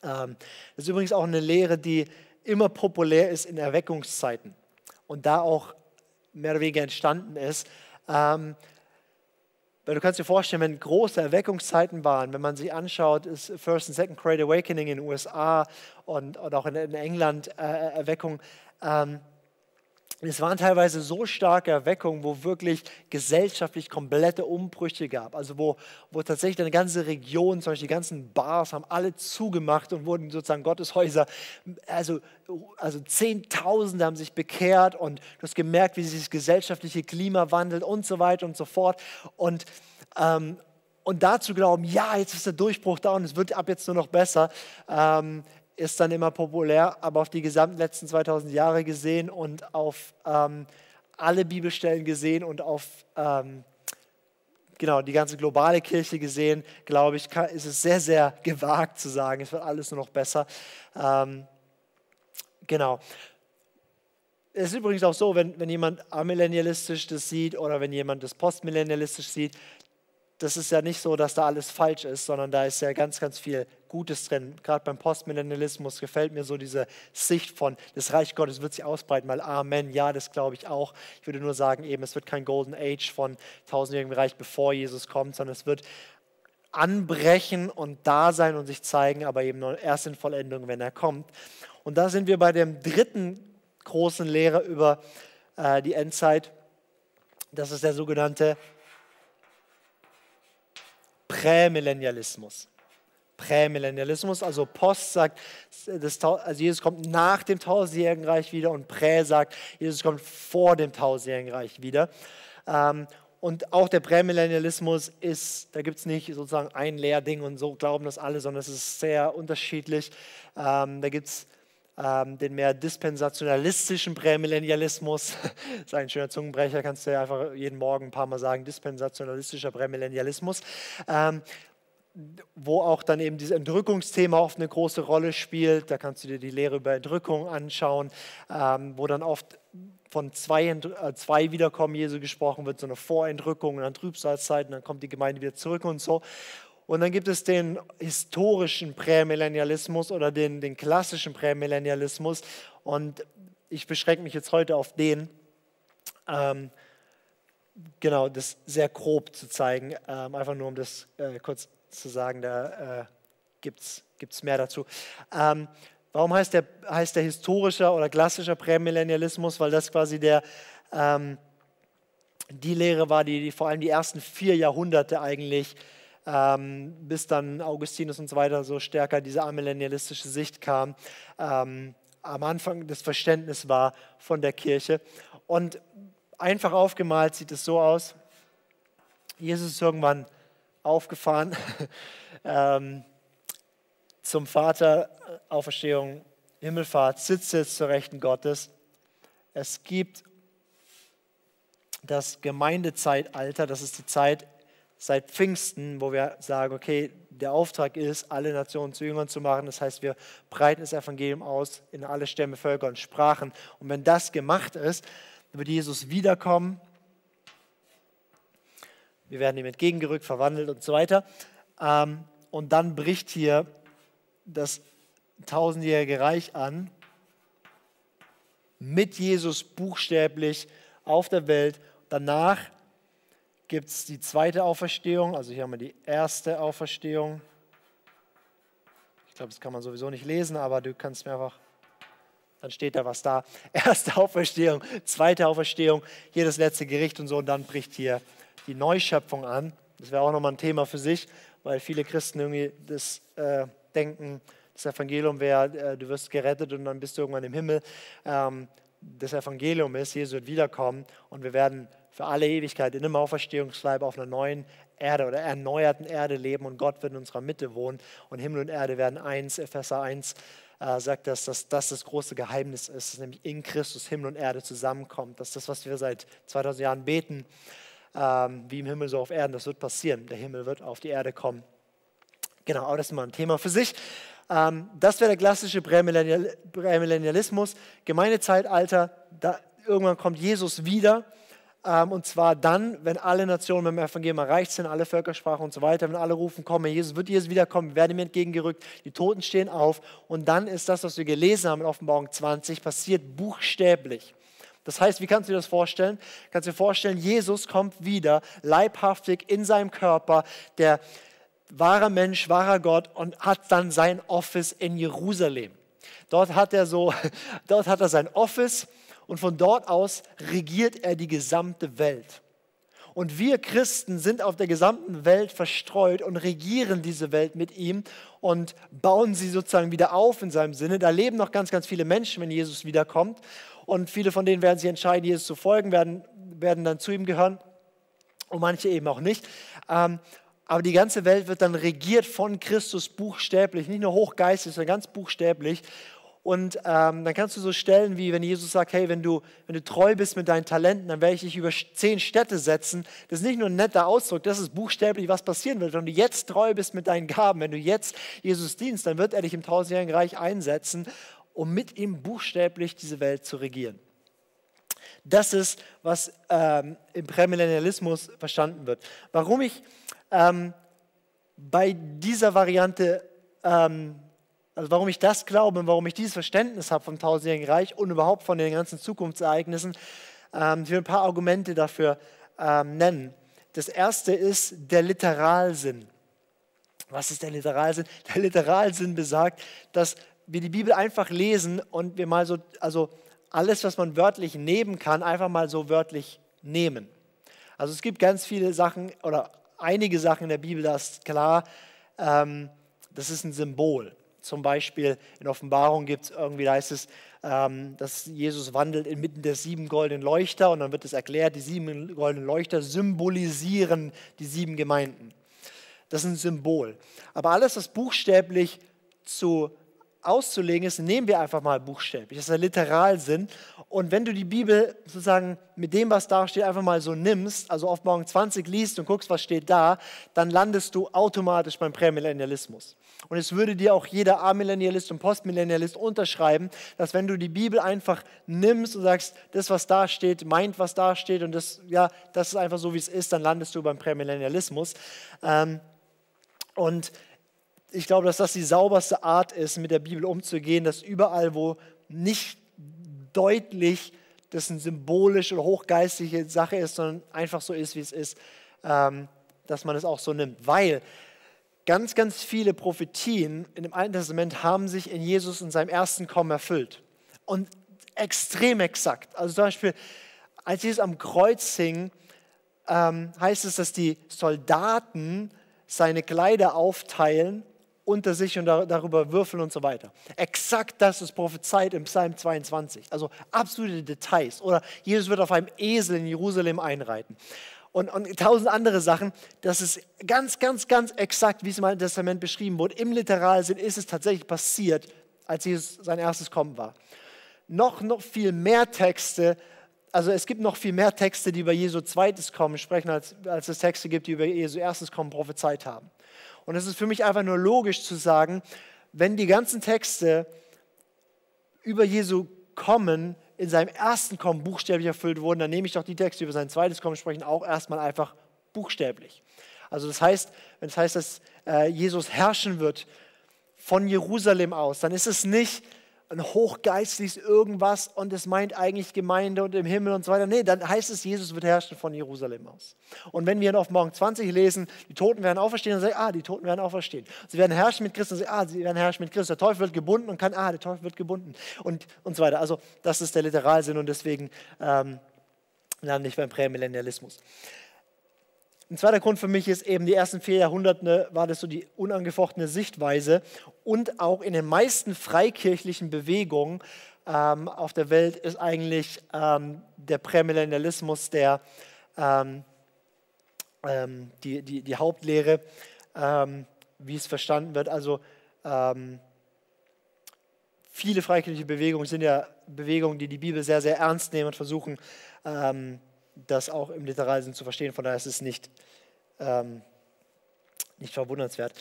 Ähm, das ist übrigens auch eine Lehre, die immer populär ist in Erweckungszeiten und da auch mehr oder weniger entstanden ist. Ähm, Weil du kannst dir vorstellen, wenn große Erweckungszeiten waren, wenn man sich anschaut, ist First and Second Great Awakening in den USA und, und auch in, in England äh, Erweckung, ähm, es waren teilweise so starke Erweckungen, wo wirklich gesellschaftlich komplette Umbrüche gab. Also wo, wo tatsächlich eine ganze Region, zum Beispiel die ganzen Bars, haben alle zugemacht und wurden sozusagen Gotteshäuser, also, also Zehntausende haben sich bekehrt und du hast gemerkt, wie sich das gesellschaftliche Klima wandelt und so weiter und so fort. Und, ähm, und dazu glauben, ja, jetzt ist der Durchbruch da und es wird ab jetzt nur noch besser. Ähm, ist dann immer populär, aber auf die gesamten letzten 2000 Jahre gesehen und auf ähm, alle Bibelstellen gesehen und auf ähm, genau, die ganze globale Kirche gesehen, glaube ich, kann, ist es sehr, sehr gewagt zu sagen, es wird alles nur noch besser. Ähm, genau. Es ist übrigens auch so, wenn, wenn jemand amillennialistisch das sieht oder wenn jemand das postmillennialistisch sieht, das ist ja nicht so, dass da alles falsch ist, sondern da ist ja ganz, ganz viel Gutes drin. Gerade beim Postmillennialismus gefällt mir so diese Sicht von, das Reich Gottes wird sich ausbreiten, weil Amen, ja, das glaube ich auch. Ich würde nur sagen, eben, es wird kein Golden Age von tausendjährigem Reich, bevor Jesus kommt, sondern es wird anbrechen und da sein und sich zeigen, aber eben nur erst in Vollendung, wenn er kommt. Und da sind wir bei dem dritten großen Lehre über äh, die Endzeit. Das ist der sogenannte Prämillennialismus. Prämillennialismus, also Post sagt, das, also Jesus kommt nach dem tausendjährigen Reich wieder und Prä sagt, Jesus kommt vor dem tausendjährigen Reich wieder. Ähm, und auch der Prämillennialismus ist, da gibt es nicht sozusagen ein Lehrding und so glauben das alle, sondern es ist sehr unterschiedlich. Ähm, da gibt es den mehr dispensationalistischen Prämillennialismus. das ist ein schöner Zungenbrecher, kannst du ja einfach jeden Morgen ein paar Mal sagen, dispensationalistischer Prämillennialismus. Ähm, wo auch dann eben dieses Entrückungsthema oft eine große Rolle spielt. Da kannst du dir die Lehre über Entrückung anschauen, ähm, wo dann oft von zwei, äh, zwei Wiederkommen Jesu gesprochen wird, so eine Vorentrückung und dann Trübsalzeit und dann kommt die Gemeinde wieder zurück und so. Und dann gibt es den historischen Prämillennialismus oder den, den klassischen Prämillennialismus. Und ich beschränke mich jetzt heute auf den, ähm, genau, das sehr grob zu zeigen, ähm, einfach nur um das äh, kurz zu sagen, da äh, gibt es mehr dazu. Ähm, warum heißt der, heißt der historischer oder klassischer Prämillennialismus? Weil das quasi der, ähm, die Lehre war, die, die vor allem die ersten vier Jahrhunderte eigentlich ähm, bis dann Augustinus und so weiter so stärker diese amillennialistische Sicht kam, ähm, am Anfang das Verständnis war von der Kirche. Und einfach aufgemalt sieht es so aus, Jesus ist irgendwann aufgefahren ähm, zum Vater, Auferstehung, Himmelfahrt, sitzt jetzt zur Rechten Gottes. Es gibt das Gemeindezeitalter, das ist die Zeit, seit Pfingsten, wo wir sagen, okay, der Auftrag ist, alle Nationen zu Jüngern zu machen. Das heißt, wir breiten das Evangelium aus in alle Stämme, Völker und Sprachen. Und wenn das gemacht ist, wird Jesus wiederkommen. Wir werden ihm entgegengerückt, verwandelt und so weiter. Ähm, und dann bricht hier das tausendjährige Reich an, mit Jesus buchstäblich auf der Welt. Danach gibt es die zweite Auferstehung. Also hier haben wir die erste Auferstehung. Ich glaube, das kann man sowieso nicht lesen, aber du kannst mir einfach, dann steht da was da. Erste Auferstehung, zweite Auferstehung, hier das letzte Gericht und so. Und dann bricht hier die Neuschöpfung an. Das wäre auch nochmal ein Thema für sich, weil viele Christen irgendwie das äh, denken, das Evangelium wäre, äh, du wirst gerettet und dann bist du irgendwann im Himmel. Ähm, das Evangelium ist, Jesus wird wiederkommen und wir werden für alle Ewigkeit in einem Auferstehungsleib auf einer neuen Erde oder erneuerten Erde leben und Gott wird in unserer Mitte wohnen und Himmel und Erde werden eins. Epheser 1 äh, sagt, dass das, dass das große Geheimnis ist, dass nämlich in Christus Himmel und Erde zusammenkommt. Das ist das, was wir seit 2000 Jahren beten, ähm, wie im Himmel so auf Erden. Das wird passieren. Der Himmel wird auf die Erde kommen. Genau, aber das ist mal ein Thema für sich. Ähm, das wäre der klassische Prämillennialismus. Gemeindezeitalter, da, irgendwann kommt Jesus wieder und zwar dann, wenn alle Nationen mit dem Evangelium erreicht sind, alle Völkersprachen und so weiter, wenn alle rufen, komme, Jesus wird Jesus wiederkommen, wir werden ihm entgegengerückt, die Toten stehen auf. Und dann ist das, was wir gelesen haben in Offenbarung 20, passiert buchstäblich. Das heißt, wie kannst du dir das vorstellen? Kannst du dir vorstellen, Jesus kommt wieder leibhaftig in seinem Körper, der wahrer Mensch, wahrer Gott und hat dann sein Office in Jerusalem. Dort hat er so, dort hat er sein Office und von dort aus regiert er die gesamte Welt. Und wir Christen sind auf der gesamten Welt verstreut und regieren diese Welt mit ihm und bauen sie sozusagen wieder auf in seinem Sinne. Da leben noch ganz, ganz viele Menschen, wenn Jesus wiederkommt. Und viele von denen werden sich entscheiden, Jesus zu folgen, werden, werden dann zu ihm gehören und manche eben auch nicht. Ähm, aber die ganze Welt wird dann regiert von Christus buchstäblich, nicht nur hochgeistig, sondern ganz buchstäblich. Und ähm, dann kannst du so stellen, wie wenn Jesus sagt, hey, wenn du, wenn du treu bist mit deinen Talenten, dann werde ich dich über zehn Städte setzen. Das ist nicht nur ein netter Ausdruck, das ist buchstäblich, was passieren wird. Wenn du jetzt treu bist mit deinen Gaben, wenn du jetzt Jesus dienst, dann wird er dich im tausendjährigen Reich einsetzen, um mit ihm buchstäblich diese Welt zu regieren. Das ist, was ähm, im Prämillennialismus verstanden wird. Warum ich ähm, bei dieser Variante, ähm, also warum ich das glaube und warum ich dieses Verständnis habe vom tausendjährigen Reich und überhaupt von den ganzen Zukunftsereignissen, ähm, ich will ein paar Argumente dafür ähm, nennen. Das erste ist der Literalsinn. Was ist der Literalsinn? Der Literalsinn besagt, dass wir die Bibel einfach lesen und wir mal so, also alles, was man wörtlich nehmen kann, einfach mal so wörtlich nehmen. Also es gibt ganz viele Sachen oder einige Sachen in der Bibel, da ist klar, ähm, das ist ein Symbol. Zum Beispiel in Offenbarung gibt es irgendwie, da heißt es, ähm, dass Jesus wandelt inmitten der sieben goldenen Leuchter und dann wird es erklärt, die sieben goldenen Leuchter symbolisieren die sieben Gemeinden. Das ist ein Symbol. Aber alles, was buchstäblich zu auszulegen ist, nehmen wir einfach mal buchstäblich. Das ist der Literalsinn. Und wenn du die Bibel sozusagen mit dem, was da steht, einfach mal so nimmst, also auf Morgen 20 liest und guckst, was steht da, dann landest du automatisch beim Prämillennialismus. Und es würde dir auch jeder Amillennialist und Postmillennialist unterschreiben, dass wenn du die Bibel einfach nimmst und sagst, das, was da steht, meint, was da steht und das, ja, das ist einfach so, wie es ist, dann landest du beim Prämillennialismus. Ähm, und ich glaube, dass das die sauberste Art ist, mit der Bibel umzugehen, dass überall, wo nicht deutlich das eine symbolische oder hochgeistige Sache ist, sondern einfach so ist, wie es ist, ähm, dass man es auch so nimmt. Weil ganz, ganz viele Prophetien dem Alten Testament haben sich in Jesus in seinem ersten Kommen erfüllt. Und extrem exakt. Also zum Beispiel, als Jesus am Kreuz hing, ähm, heißt es, dass die Soldaten seine Kleider aufteilen unter sich und darüber würfeln und so weiter. Exakt das ist prophezeit im Psalm 22. Also absolute Details. Oder Jesus wird auf einem Esel in Jerusalem einreiten. Und, und tausend andere Sachen. Das ist ganz, ganz, ganz exakt, wie es im Alten Testament beschrieben wurde. Im Literalsinn ist es tatsächlich passiert, als Jesus sein erstes Kommen war. Noch, noch viel mehr Texte also es gibt noch viel mehr Texte, die über Jesu zweites Kommen sprechen, als, als es Texte gibt, die über Jesu erstes Kommen prophezeit haben. Und es ist für mich einfach nur logisch zu sagen, wenn die ganzen Texte über Jesu Kommen in seinem ersten Kommen buchstäblich erfüllt wurden, dann nehme ich doch die Texte, die über sein zweites Kommen sprechen, auch erstmal einfach buchstäblich. Also das heißt, wenn es heißt, dass äh, Jesus herrschen wird von Jerusalem aus, dann ist es nicht ein hochgeistliches irgendwas und es meint eigentlich Gemeinde und im Himmel und so weiter. Nee, dann heißt es, Jesus wird herrschen von Jerusalem aus. Und wenn wir auf Morgen 20 lesen, die Toten werden auferstehen, dann sagen ah, die Toten werden auferstehen. Sie werden herrschen mit Christus, ah, sie werden herrschen mit Christus. Der Teufel wird gebunden und kann, ah, der Teufel wird gebunden und, und so weiter. Also das ist der Literalsinn und deswegen ähm, lande ich beim Prämillennialismus. Ein zweiter Grund für mich ist eben, die ersten vier Jahrhunderte war das so die unangefochtene Sichtweise und auch in den meisten freikirchlichen Bewegungen ähm, auf der Welt ist eigentlich ähm, der Prämillennialismus der, ähm, ähm die, die, die Hauptlehre, ähm, wie es verstanden wird. Also ähm, viele freikirchliche Bewegungen sind ja Bewegungen, die die Bibel sehr, sehr ernst nehmen und versuchen, das auch im Literalsinn zu verstehen. Von daher ist es nicht, ähm, nicht verwundernswert.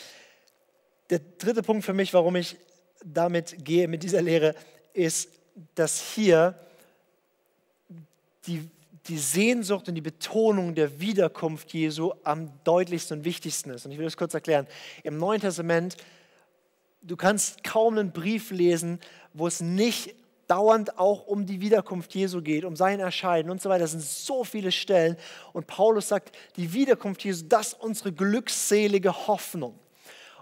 Der dritte Punkt für mich, warum ich damit gehe, mit dieser Lehre, ist, dass hier die, die Sehnsucht und die Betonung der Wiederkunft Jesu am deutlichsten und wichtigsten ist. Und ich will das kurz erklären. Im Neuen Testament, du kannst kaum einen Brief lesen, wo es nicht dauernd auch um die Wiederkunft Jesu geht, um sein Erscheinen und so weiter. Das sind so viele Stellen. Und Paulus sagt, die Wiederkunft Jesu, das ist unsere glückselige Hoffnung.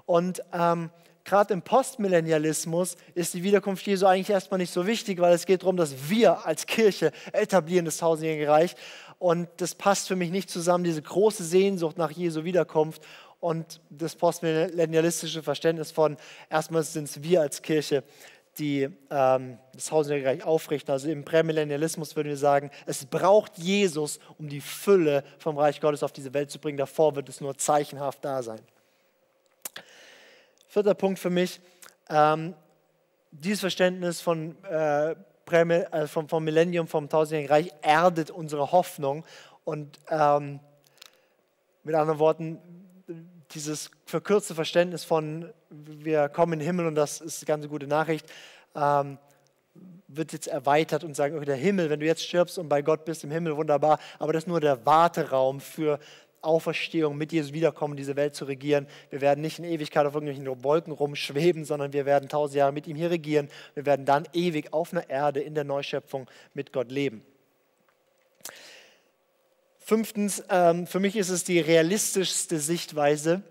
Und ähm, gerade im Postmillennialismus ist die Wiederkunft Jesu eigentlich erstmal nicht so wichtig, weil es geht darum, dass wir als Kirche etablieren das tausendjährige Reich. Und das passt für mich nicht zusammen, diese große Sehnsucht nach Jesu Wiederkunft und das postmillennialistische Verständnis von, erstmal sind es wir als Kirche, die ähm, das tausendjährige Reich aufrichten. Also im Prämillennialismus würden wir sagen, es braucht Jesus, um die Fülle vom Reich Gottes auf diese Welt zu bringen. Davor wird es nur zeichenhaft da sein. Vierter Punkt für mich, ähm, dieses Verständnis von, äh, äh, vom, vom Millennium, vom tausendjährigen Reich erdet unsere Hoffnung und ähm, mit anderen Worten, dieses verkürzte Verständnis von wir kommen in den Himmel und das ist eine ganz gute Nachricht, ähm, wird jetzt erweitert und sagen, okay, der Himmel, wenn du jetzt stirbst und bei Gott bist im Himmel, wunderbar, aber das ist nur der Warteraum für Auferstehung, mit Jesus Wiederkommen, diese Welt zu regieren. Wir werden nicht in Ewigkeit auf irgendwelchen Wolken rumschweben, sondern wir werden tausend Jahre mit ihm hier regieren. Wir werden dann ewig auf einer Erde in der Neuschöpfung mit Gott leben. Fünftens, ähm, für mich ist es die realistischste Sichtweise.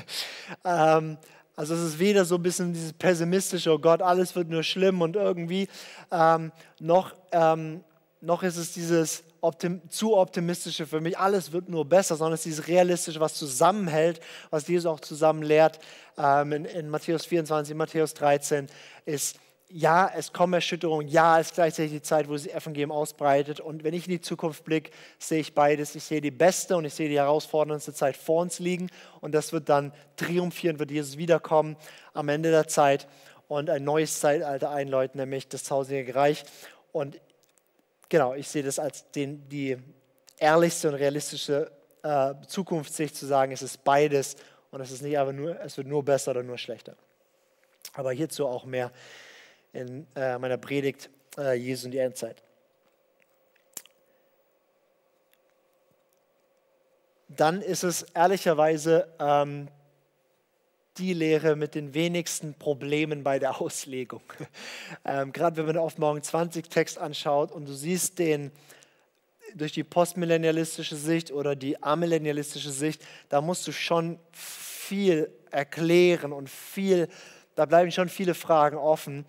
ähm, also es ist weder so ein bisschen dieses pessimistische, oh Gott, alles wird nur schlimm und irgendwie, ähm, noch, ähm, noch ist es dieses optim zu optimistische für mich, alles wird nur besser, sondern es ist dieses realistische, was zusammenhält, was Jesus auch zusammen lehrt ähm, in, in Matthäus 24, in Matthäus 13, ist, ja, es kommen Erschütterungen, ja, es ist gleichzeitig die Zeit, wo sich Evangelium ausbreitet. Und wenn ich in die Zukunft blicke, sehe ich beides. Ich sehe die beste und ich sehe die herausforderndste Zeit vor uns liegen. Und das wird dann triumphieren, wird Jesus wiederkommen am Ende der Zeit und ein neues Zeitalter einläuten, nämlich das tausendjährige Reich. Und genau, ich sehe das als den, die ehrlichste und realistische äh, Zukunftssicht zu sagen, es ist beides und es ist nicht aber nur, es wird nur besser oder nur schlechter. Aber hierzu auch mehr in äh, meiner Predigt äh, Jesu in die Endzeit. Dann ist es ehrlicherweise ähm, die Lehre mit den wenigsten Problemen bei der Auslegung. ähm, Gerade wenn man den Offenbarung 20 Text anschaut und du siehst den durch die postmillennialistische Sicht oder die amillennialistische Sicht, da musst du schon viel erklären und viel, da bleiben schon viele Fragen offen.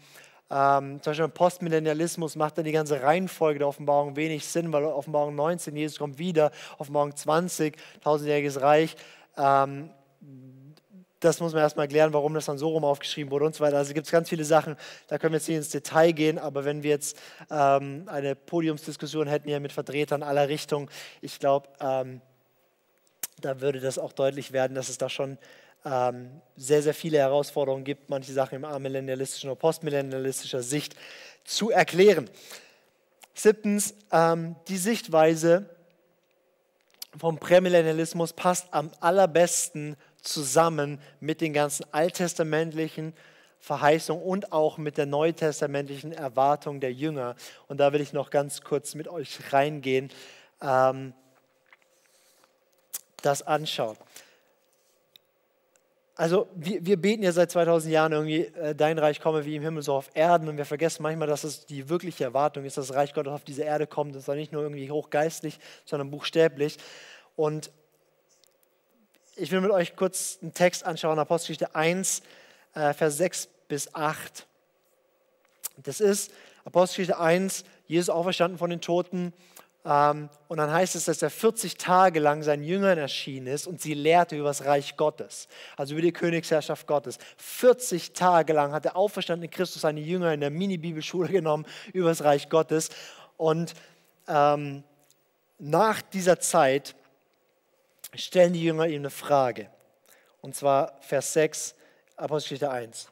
Ähm, zum Beispiel im Postmillennialismus macht dann die ganze Reihenfolge der Offenbarung wenig Sinn, weil Offenbarung 19, Jesus kommt wieder, Offenbarung 20, tausendjähriges Reich. Ähm, das muss man erstmal erklären, warum das dann so rum aufgeschrieben wurde und so weiter. Also gibt es ganz viele Sachen, da können wir jetzt nicht ins Detail gehen, aber wenn wir jetzt ähm, eine Podiumsdiskussion hätten hier mit Vertretern aller Richtungen, ich glaube, ähm, da würde das auch deutlich werden, dass es da schon ähm, sehr, sehr viele Herausforderungen gibt, manche Sachen im amillennialistischen oder postmillennialistischer Sicht zu erklären. Siebtens, ähm, die Sichtweise vom Prämillennialismus passt am allerbesten zusammen mit den ganzen alttestamentlichen Verheißungen und auch mit der neutestamentlichen Erwartung der Jünger. Und da will ich noch ganz kurz mit euch reingehen, ähm, das anschauen. Also wir, wir, beten ja seit 2000 Jahren irgendwie, äh, dein Reich komme wie im Himmel so auf Erden und wir vergessen manchmal, dass es die wirkliche Erwartung ist, dass das Reich Gottes auf diese Erde kommt. Das ist nicht nur irgendwie hochgeistlich, sondern buchstäblich. Und ich will mit euch kurz einen Text anschauen, Apostelgeschichte 1, äh, Vers 6 bis 8. Das ist Apostelgeschichte 1, Jesus auferstanden von den Toten und dann heißt es, dass er 40 Tage lang seinen Jüngern erschienen ist und sie lehrte über das Reich Gottes, also über die Königsherrschaft Gottes. 40 Tage lang hat der auferstandene Christus seine Jünger in der Mini-Bibelschule genommen über das Reich Gottes. Und ähm, nach dieser Zeit stellen die Jünger ihm eine Frage. Und zwar Vers 6, Apostelgeschichte 1.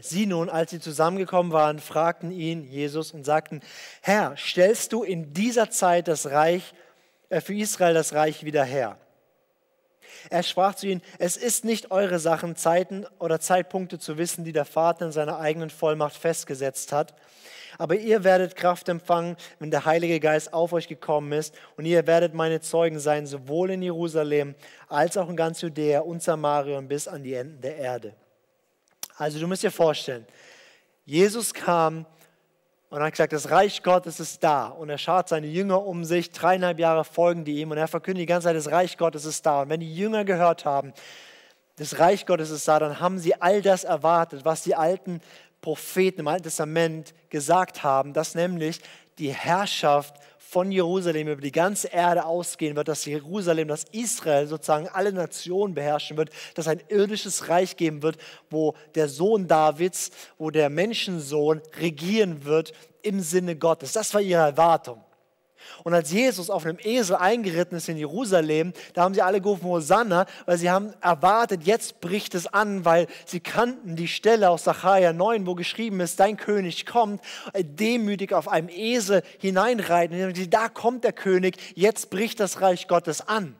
Sie nun, als sie zusammengekommen waren, fragten ihn, Jesus, und sagten, Herr, stellst du in dieser Zeit das Reich, äh, für Israel das Reich wieder her? Er sprach zu ihnen, es ist nicht eure Sachen, Zeiten oder Zeitpunkte zu wissen, die der Vater in seiner eigenen Vollmacht festgesetzt hat. Aber ihr werdet Kraft empfangen, wenn der Heilige Geist auf euch gekommen ist. Und ihr werdet meine Zeugen sein, sowohl in Jerusalem als auch in ganz Judäa und Samarien bis an die Enden der Erde. Also du musst dir vorstellen, Jesus kam und hat gesagt, das Reich Gottes ist da. Und er schaut seine Jünger um sich, dreieinhalb Jahre folgen die ihm und er verkündet die ganze Zeit, das Reich Gottes ist da. Und wenn die Jünger gehört haben, das Reich Gottes ist da, dann haben sie all das erwartet, was die alten Propheten im Alten Testament gesagt haben, dass nämlich die Herrschaft von Jerusalem über die ganze Erde ausgehen wird, dass Jerusalem, dass Israel sozusagen alle Nationen beherrschen wird, dass ein irdisches Reich geben wird, wo der Sohn Davids, wo der Menschensohn regieren wird im Sinne Gottes. Das war ihre Erwartung. Und als Jesus auf einem Esel eingeritten ist in Jerusalem, da haben sie alle gerufen, Hosanna, weil sie haben erwartet, jetzt bricht es an, weil sie kannten die Stelle aus Sacharja 9, wo geschrieben ist, dein König kommt, demütig auf einem Esel hineinreiten. Und da kommt der König, jetzt bricht das Reich Gottes an.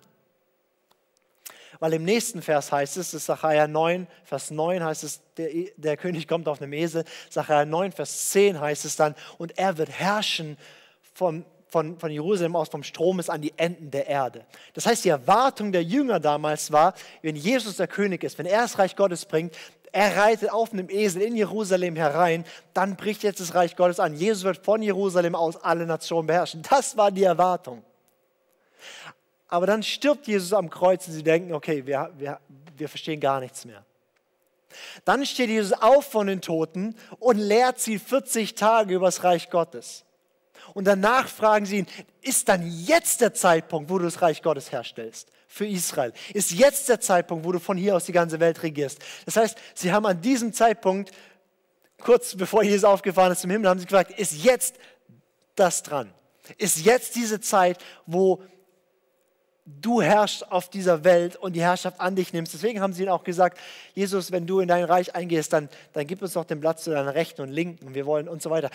Weil im nächsten Vers heißt es, ist Sacharja 9, Vers 9 heißt es, der, der König kommt auf einem Esel. Sacharja 9, Vers 10 heißt es dann, und er wird herrschen vom von, von Jerusalem aus vom Strom ist an die Enden der Erde. Das heißt, die Erwartung der Jünger damals war, wenn Jesus der König ist, wenn er das Reich Gottes bringt, er reitet auf einem Esel in Jerusalem herein, dann bricht jetzt das Reich Gottes an. Jesus wird von Jerusalem aus alle Nationen beherrschen. Das war die Erwartung. Aber dann stirbt Jesus am Kreuz und sie denken, okay, wir, wir, wir verstehen gar nichts mehr. Dann steht Jesus auf von den Toten und lehrt sie 40 Tage über das Reich Gottes. Und danach fragen sie ihn, ist dann jetzt der Zeitpunkt, wo du das Reich Gottes herstellst für Israel? Ist jetzt der Zeitpunkt, wo du von hier aus die ganze Welt regierst? Das heißt, sie haben an diesem Zeitpunkt, kurz bevor Jesus aufgefahren ist zum Himmel, haben sie gefragt, ist jetzt das dran? Ist jetzt diese Zeit, wo du herrschst auf dieser Welt und die Herrschaft an dich nimmst. Deswegen haben sie ihn auch gesagt, Jesus, wenn du in dein Reich eingehst, dann, dann gib uns doch den Platz zu deiner Rechten und Linken. Wir wollen und so weiter.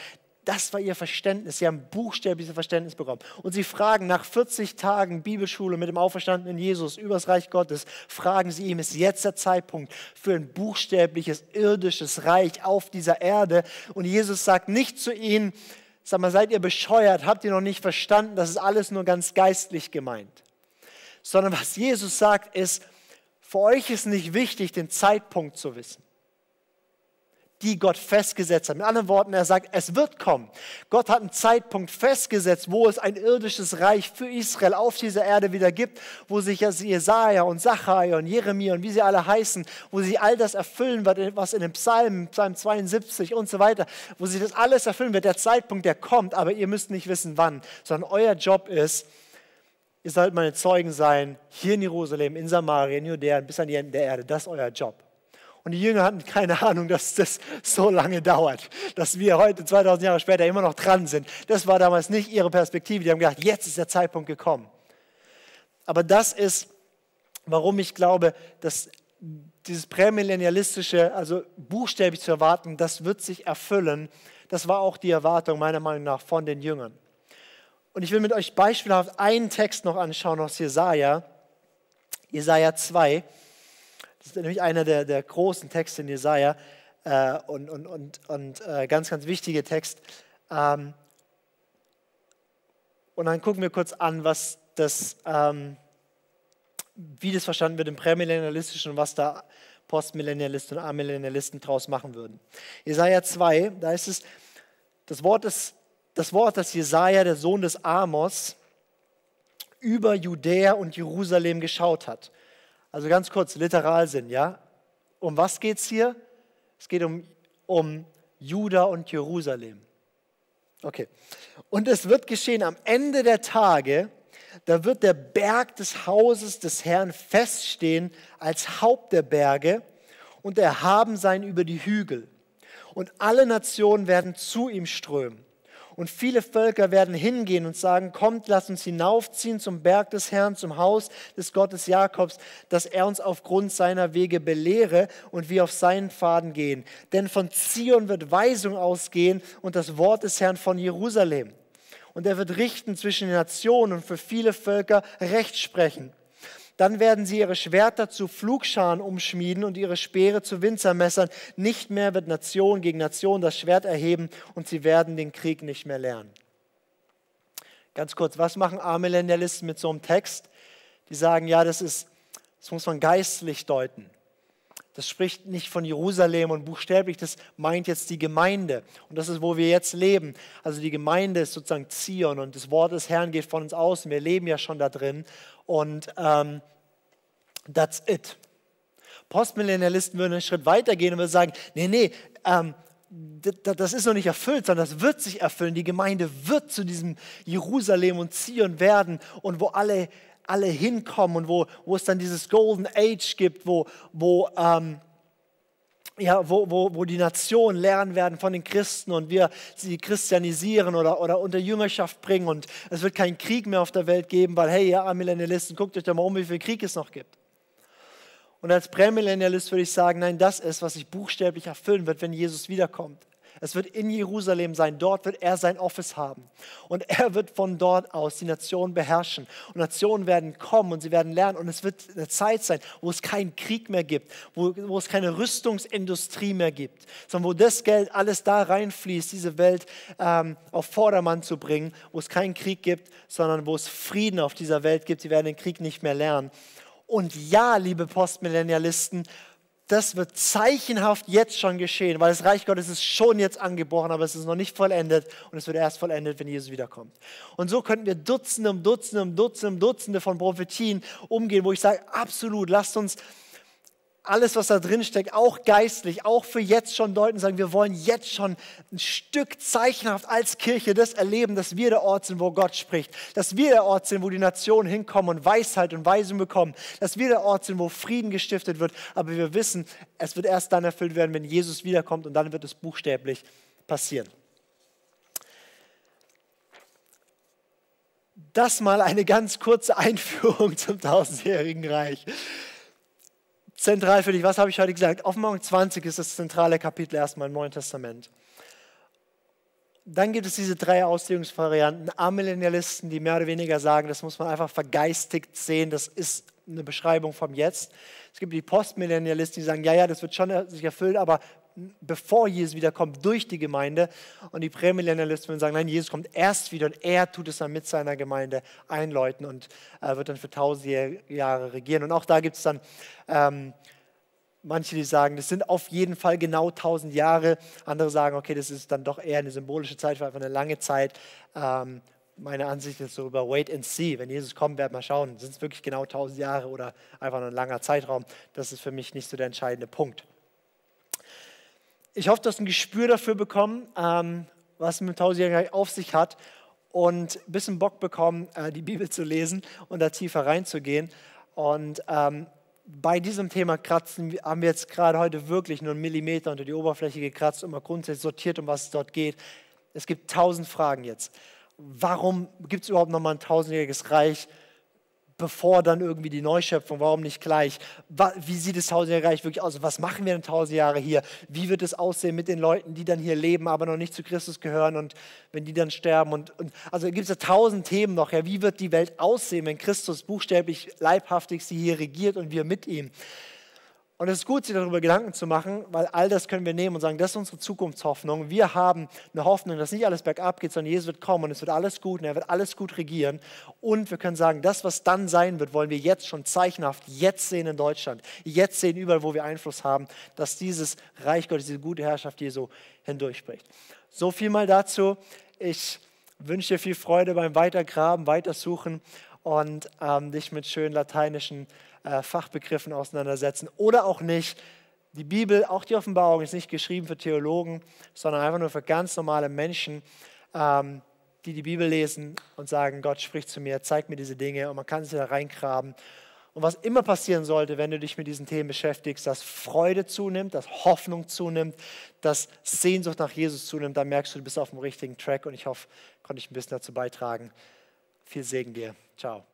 Das war ihr Verständnis. Sie haben buchstäbliches Verständnis bekommen. Und sie fragen nach 40 Tagen Bibelschule mit dem auferstandenen Jesus über das Reich Gottes, fragen sie ihm, ist jetzt der Zeitpunkt für ein buchstäbliches irdisches Reich auf dieser Erde? Und Jesus sagt nicht zu ihnen, sag mal, seid ihr bescheuert? Habt ihr noch nicht verstanden? Das ist alles nur ganz geistlich gemeint. Sondern was Jesus sagt ist, für euch ist nicht wichtig, den Zeitpunkt zu wissen die Gott festgesetzt hat. Mit anderen Worten, er sagt, es wird kommen. Gott hat einen Zeitpunkt festgesetzt, wo es ein irdisches Reich für Israel auf dieser Erde wieder gibt, wo sich Jesaja und Zachariah und Jeremia und wie sie alle heißen, wo sie all das erfüllen wird, was in den Psalmen, Psalm 72 und so weiter, wo sie das alles erfüllen wird. Der Zeitpunkt, der kommt, aber ihr müsst nicht wissen, wann, sondern euer Job ist, ihr sollt meine Zeugen sein, hier in Jerusalem, in Samaria, in Judäa, bis an die Enden der Erde. Das ist euer Job. Und die Jünger hatten keine Ahnung, dass das so lange dauert, dass wir heute 2000 Jahre später immer noch dran sind. Das war damals nicht ihre Perspektive. Die haben gedacht, jetzt ist der Zeitpunkt gekommen. Aber das ist, warum ich glaube, dass dieses prämillennialistische, also buchstäblich zu erwarten, das wird sich erfüllen. Das war auch die Erwartung meiner Meinung nach von den Jüngern. Und ich will mit euch beispielhaft einen Text noch anschauen aus Jesaja, Jesaja 2. Das ist nämlich einer der, der großen Texte in Jesaja äh, und, und, und, und äh, ganz, ganz wichtige Text. Ähm, und dann gucken wir kurz an, was das, ähm, wie das verstanden wird im Prämillennialistischen und was da Postmillennialisten und Amillennialisten draus machen würden. Jesaja 2, da ist es, das Wort, ist, das Wort, das Jesaja, der Sohn des Amos, über Judäa und Jerusalem geschaut hat. Also ganz kurz, Literalsinn, ja? Um was geht es hier? Es geht um, um Juda und Jerusalem. Okay. Und es wird geschehen am Ende der Tage, da wird der Berg des Hauses des Herrn feststehen als Haupt der Berge und erhaben sein über die Hügel. Und alle Nationen werden zu ihm strömen. Und viele Völker werden hingehen und sagen, kommt, lass uns hinaufziehen zum Berg des Herrn, zum Haus des Gottes Jakobs, dass er uns aufgrund seiner Wege belehre und wir auf seinen Pfaden gehen. Denn von Zion wird Weisung ausgehen und das Wort des Herrn von Jerusalem. Und er wird richten zwischen den Nationen und für viele Völker Recht sprechen. Dann werden sie ihre Schwerter zu Flugscharen umschmieden und ihre Speere zu Winzermessern. Nicht mehr wird Nation gegen Nation das Schwert erheben und sie werden den Krieg nicht mehr lernen. Ganz kurz, was machen Amillennialisten mit so einem Text? Die sagen, ja, das, ist, das muss man geistlich deuten. Das spricht nicht von Jerusalem und buchstäblich, das meint jetzt die Gemeinde. Und das ist, wo wir jetzt leben. Also die Gemeinde ist sozusagen Zion und das Wort des Herrn geht von uns aus und wir leben ja schon da drin. Und ähm, that's it. Postmillennialisten würden einen Schritt weiter gehen und würden sagen, nee, nee, ähm, das ist noch nicht erfüllt, sondern das wird sich erfüllen. Die Gemeinde wird zu diesem Jerusalem und Zion werden und wo alle, alle hinkommen und wo, wo es dann dieses Golden Age gibt, wo, wo, ähm, ja, wo, wo, wo die Nationen lernen werden von den Christen und wir sie christianisieren oder, oder unter Jüngerschaft bringen und es wird keinen Krieg mehr auf der Welt geben, weil hey, ja, Millennialisten, guckt euch doch mal um, wie viel Krieg es noch gibt. Und als Prämillennialist würde ich sagen, nein, das ist, was sich buchstäblich erfüllen wird, wenn Jesus wiederkommt. Es wird in Jerusalem sein, dort wird er sein Office haben. Und er wird von dort aus die Nationen beherrschen. Und Nationen werden kommen und sie werden lernen. Und es wird eine Zeit sein, wo es keinen Krieg mehr gibt, wo, wo es keine Rüstungsindustrie mehr gibt, sondern wo das Geld alles da reinfließt, diese Welt ähm, auf Vordermann zu bringen, wo es keinen Krieg gibt, sondern wo es Frieden auf dieser Welt gibt. Sie werden den Krieg nicht mehr lernen. Und ja, liebe Postmillennialisten, das wird zeichenhaft jetzt schon geschehen, weil das Reich Gottes ist schon jetzt angebrochen, aber es ist noch nicht vollendet und es wird erst vollendet, wenn Jesus wiederkommt. Und so könnten wir Dutzende um Dutzende um Dutzende um Dutzende von Prophetien umgehen, wo ich sage, absolut, lasst uns alles, was da drin steckt, auch geistlich, auch für jetzt schon deuten, sagen, wir wollen jetzt schon ein Stück zeichenhaft als Kirche das erleben, dass wir der Ort sind, wo Gott spricht, dass wir der Ort sind, wo die Nationen hinkommen und Weisheit und Weisung bekommen, dass wir der Ort sind, wo Frieden gestiftet wird, aber wir wissen, es wird erst dann erfüllt werden, wenn Jesus wiederkommt und dann wird es buchstäblich passieren. Das mal eine ganz kurze Einführung zum tausendjährigen Reich zentral für dich. Was habe ich heute gesagt? Offenbarung 20 ist das zentrale Kapitel erstmal im Neuen Testament. Dann gibt es diese drei Auslegungsvarianten. Amillennialisten, die mehr oder weniger sagen, das muss man einfach vergeistigt sehen, das ist eine Beschreibung vom Jetzt. Es gibt die Postmillennialisten, die sagen, ja, ja, das wird schon sich erfüllen, aber bevor Jesus wiederkommt, durch die Gemeinde. Und die Prämillennialisten würden sagen, nein, Jesus kommt erst wieder und er tut es dann mit seiner Gemeinde einläuten und äh, wird dann für tausend Jahre regieren. Und auch da gibt es dann ähm, manche, die sagen, das sind auf jeden Fall genau tausend Jahre. Andere sagen, okay, das ist dann doch eher eine symbolische Zeit, einfach eine lange Zeit. Ähm, meine Ansicht ist so über Wait and See. Wenn Jesus kommt, werden wir schauen, sind es wirklich genau tausend Jahre oder einfach nur ein langer Zeitraum. Das ist für mich nicht so der entscheidende Punkt ich hoffe, du hast ein Gespür dafür bekommen, ähm, was mit dem Tausendjährigen auf sich hat und ein bisschen Bock bekommen, äh, die Bibel zu lesen und da tiefer reinzugehen. Und ähm, bei diesem Thema kratzen haben wir jetzt gerade heute wirklich nur einen Millimeter unter die Oberfläche gekratzt und mal grundsätzlich sortiert, um was es dort geht. Es gibt tausend Fragen jetzt. Warum gibt es überhaupt noch mal ein tausendjähriges Reich? Bevor dann irgendwie die Neuschöpfung, warum nicht gleich? Wie sieht das tausendjährige Reich wirklich aus? Was machen wir in tausend Jahre hier? Wie wird es aussehen mit den Leuten, die dann hier leben, aber noch nicht zu Christus gehören und wenn die dann sterben? Und, und also gibt es ja tausend Themen noch. Ja, wie wird die Welt aussehen, wenn Christus buchstäblich leibhaftig sie hier regiert und wir mit ihm? Und es ist gut, sich darüber Gedanken zu machen, weil all das können wir nehmen und sagen, das ist unsere Zukunftshoffnung. Wir haben eine Hoffnung, dass nicht alles bergab geht, sondern Jesus wird kommen und es wird alles gut und er wird alles gut regieren. Und wir können sagen, das, was dann sein wird, wollen wir jetzt schon zeichenhaft jetzt sehen in Deutschland. Jetzt sehen überall, wo wir Einfluss haben, dass dieses Reich Gottes, diese gute Herrschaft Jesu hindurchbricht. So viel mal dazu. Ich wünsche dir viel Freude beim Weitergraben, Weitersuchen und ähm, dich mit schönen lateinischen äh, Fachbegriffen auseinandersetzen oder auch nicht. Die Bibel, auch die Offenbarung, ist nicht geschrieben für Theologen, sondern einfach nur für ganz normale Menschen, ähm, die die Bibel lesen und sagen, Gott spricht zu mir, zeigt mir diese Dinge und man kann sich da reingraben. Und was immer passieren sollte, wenn du dich mit diesen Themen beschäftigst, dass Freude zunimmt, dass Hoffnung zunimmt, dass Sehnsucht nach Jesus zunimmt, dann merkst du, du bist auf dem richtigen Track und ich hoffe, konnte ich ein bisschen dazu beitragen. Viel Segen dir. Ciao.